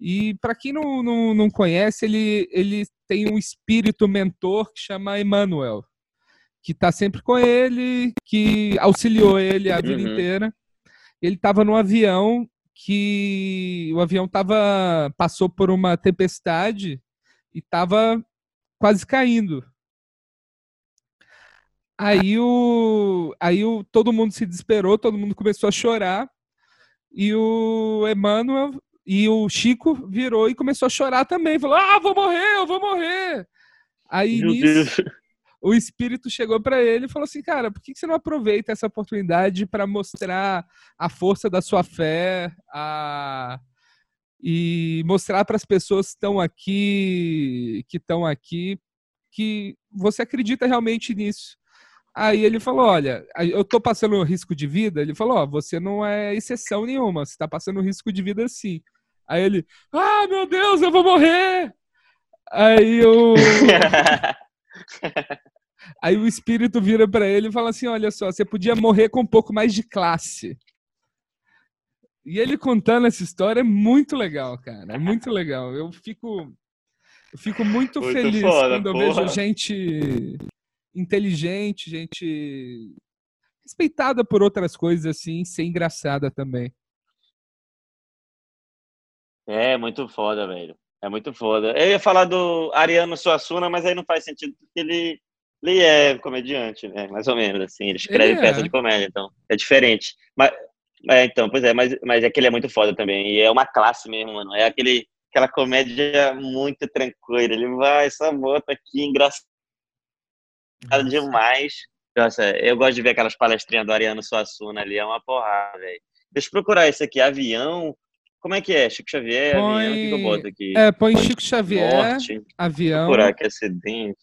E para quem não, não, não conhece, ele, ele tem um espírito mentor que chama Emmanuel, que tá sempre com ele, que auxiliou ele a vida Uhum. inteira. Ele tava no avião que o avião tava, passou por uma tempestade e estava quase caindo. Aí, o, aí o, todo mundo se desesperou, todo mundo começou a chorar. E o Emmanuel e o Chico virou e começou a chorar também. Falou: Ah, vou morrer, eu vou morrer. Aí nisso, o espírito chegou para ele e falou assim: Cara, por que você não aproveita essa oportunidade para mostrar a força da sua fé a... e mostrar para as pessoas que estão aqui, que estão aqui, que você acredita realmente nisso? Aí ele falou: Olha, eu tô passando risco de vida. Ele falou: Ó, você não é exceção nenhuma, você tá passando risco de vida sim. Aí ele: Ah, meu Deus, eu vou morrer! Aí o. <laughs> Aí o espírito vira para ele e fala assim: Olha só, você podia morrer com um pouco mais de classe. E ele contando essa história é muito legal, cara. É muito legal. Eu fico, eu fico muito, Muito feliz foda, quando eu porra. vejo gente inteligente, gente respeitada por outras coisas assim, ser engraçada também. É muito foda, velho. É muito foda. Eu ia falar do Ariano Suassuna, mas aí não faz sentido porque ele, ele é comediante, né? Mais ou menos, assim. Ele escreve Ele é. peça de comédia, então é diferente. Mas, é, então, pois é, mas, mas é que ele é muito foda também. E é uma classe mesmo, mano. É aquele, aquela comédia muito tranquila. Ele vai, essa bota aqui, engraçado demais. Nossa, eu gosto de ver aquelas palestrinhas do Ariano Suassuna ali, é uma porrada, velho. Deixa eu procurar isso aqui, avião. Como é que é? Chico Xavier, avião, o que eu Põe- boto aqui? É, põe Chico Xavier, Morte. avião. procurar aqui acidente.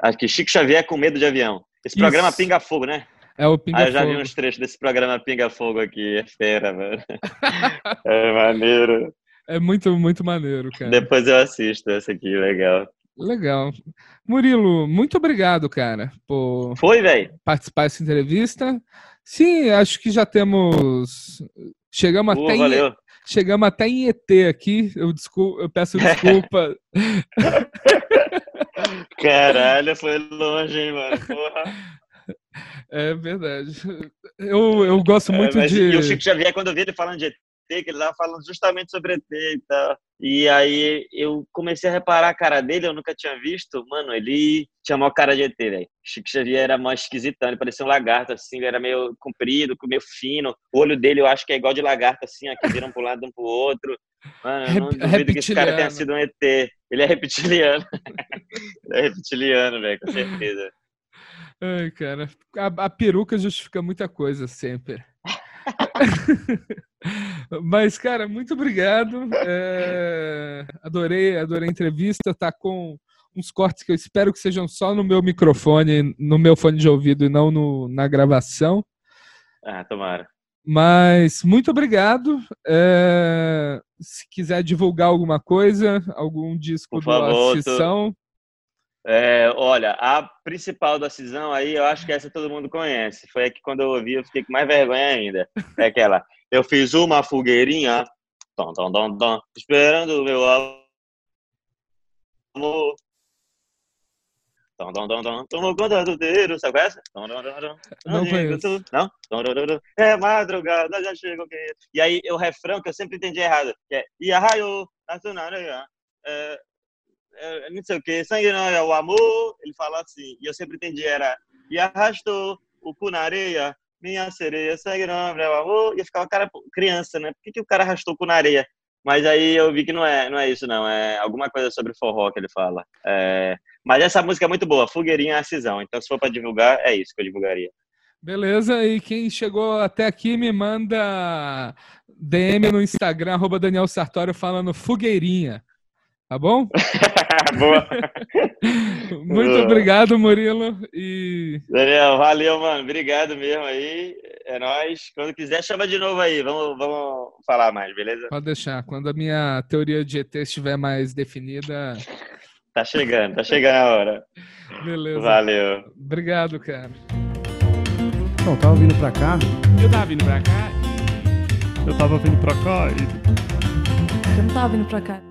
Acho que Chico Xavier com medo de avião. Esse programa Isso. Pinga Fogo, né? É o Pinga ah, eu já vi uns trechos desse programa Pinga Fogo aqui. É fera, mano. <laughs> é maneiro. É muito, muito maneiro, cara. Depois eu assisto esse aqui, legal. Legal. Murilo, muito obrigado, cara, por Foi, velho? participar dessa entrevista. Sim, acho que já temos. Chegamos, Pô, até, em, chegamos até em ET aqui. Eu, descul... eu peço <laughs> desculpa. Caralho, foi longe, hein, mano. Porra. é verdade. Eu, eu gosto muito É, de. E o Chico Xavier, quando eu vi ele falando de ET, que ele tava falando justamente sobre ET e tal. E aí eu comecei a reparar a cara dele, eu nunca tinha visto. Mano, ele tinha maior cara de ET, velho. Chico Xavier era mais esquisitão, ele parecia um lagarto, assim, ele era meio comprido, meio fino. O olho dele eu acho que é igual de lagarto, assim, ó, que viram pro lado, um pro outro. Mano, eu não Rep- duvido que esse cara tenha sido um ET. Ele é reptiliano. <laughs> ele é reptiliano, velho, com certeza. Ai, cara. A, a peruca justifica muita coisa sempre. <laughs> Mas, cara, muito obrigado. É, Adorei, adorei a entrevista. Tá com uns cortes que eu espero que sejam só no meu microfone, no meu fone de ouvido e não no- na gravação. Ah, tomara. Mas muito obrigado. É, Se quiser divulgar alguma coisa, algum disco Por do favor, É, olha, a principal da cisão aí, eu acho que essa todo mundo conhece. Foi a que quando eu ouvi, eu fiquei com mais vergonha ainda. É aquela. Eu fiz uma fogueirinha, tom, tom, tom, tom, esperando o meu amor. Tom, tom, tom, tom, tomou conta do dedo, sabe é essa? Tom, tom, tom, tom. Não conheço. tu- Não? Tom, tom, tom, tom. É madrugada, já chegou quem... E aí, o refrão que eu sempre entendi errado, que é Iahaiô, Natsunareia, é, é, não sei o que, sangue não é o amor, ele fala assim, e eu sempre entendi, era, e arrastou o cu na areia, minha sereia, sangue não é o amor, e eu ficava, cara, criança, né, por que, que o cara arrastou o cu na areia? Mas aí eu vi que não é, não é isso não, é alguma coisa sobre forró que ele fala. É, mas essa música é muito boa, Fogueirinha Acisão, então se for para divulgar, é isso que eu divulgaria. Beleza, e quem chegou até aqui me manda DM no Instagram, arroba Daniel Sartório, falando fogueirinha. Tá bom? <laughs> boa. <laughs> Muito Boa. obrigado, Murilo. E Daniel, valeu, mano, obrigado mesmo aí, é nóis. Quando quiser, chama de novo aí, vamos, vamos falar mais, beleza? pode deixar, quando a minha teoria de ET estiver mais definida, Tá chegando, tá chegando a hora. beleza. Valeu. Obrigado, cara. Então, tava vindo pra cá, Eu tava vindo pra cá e. Eu tava vindo pra cá e. Eu não tava vindo pra cá.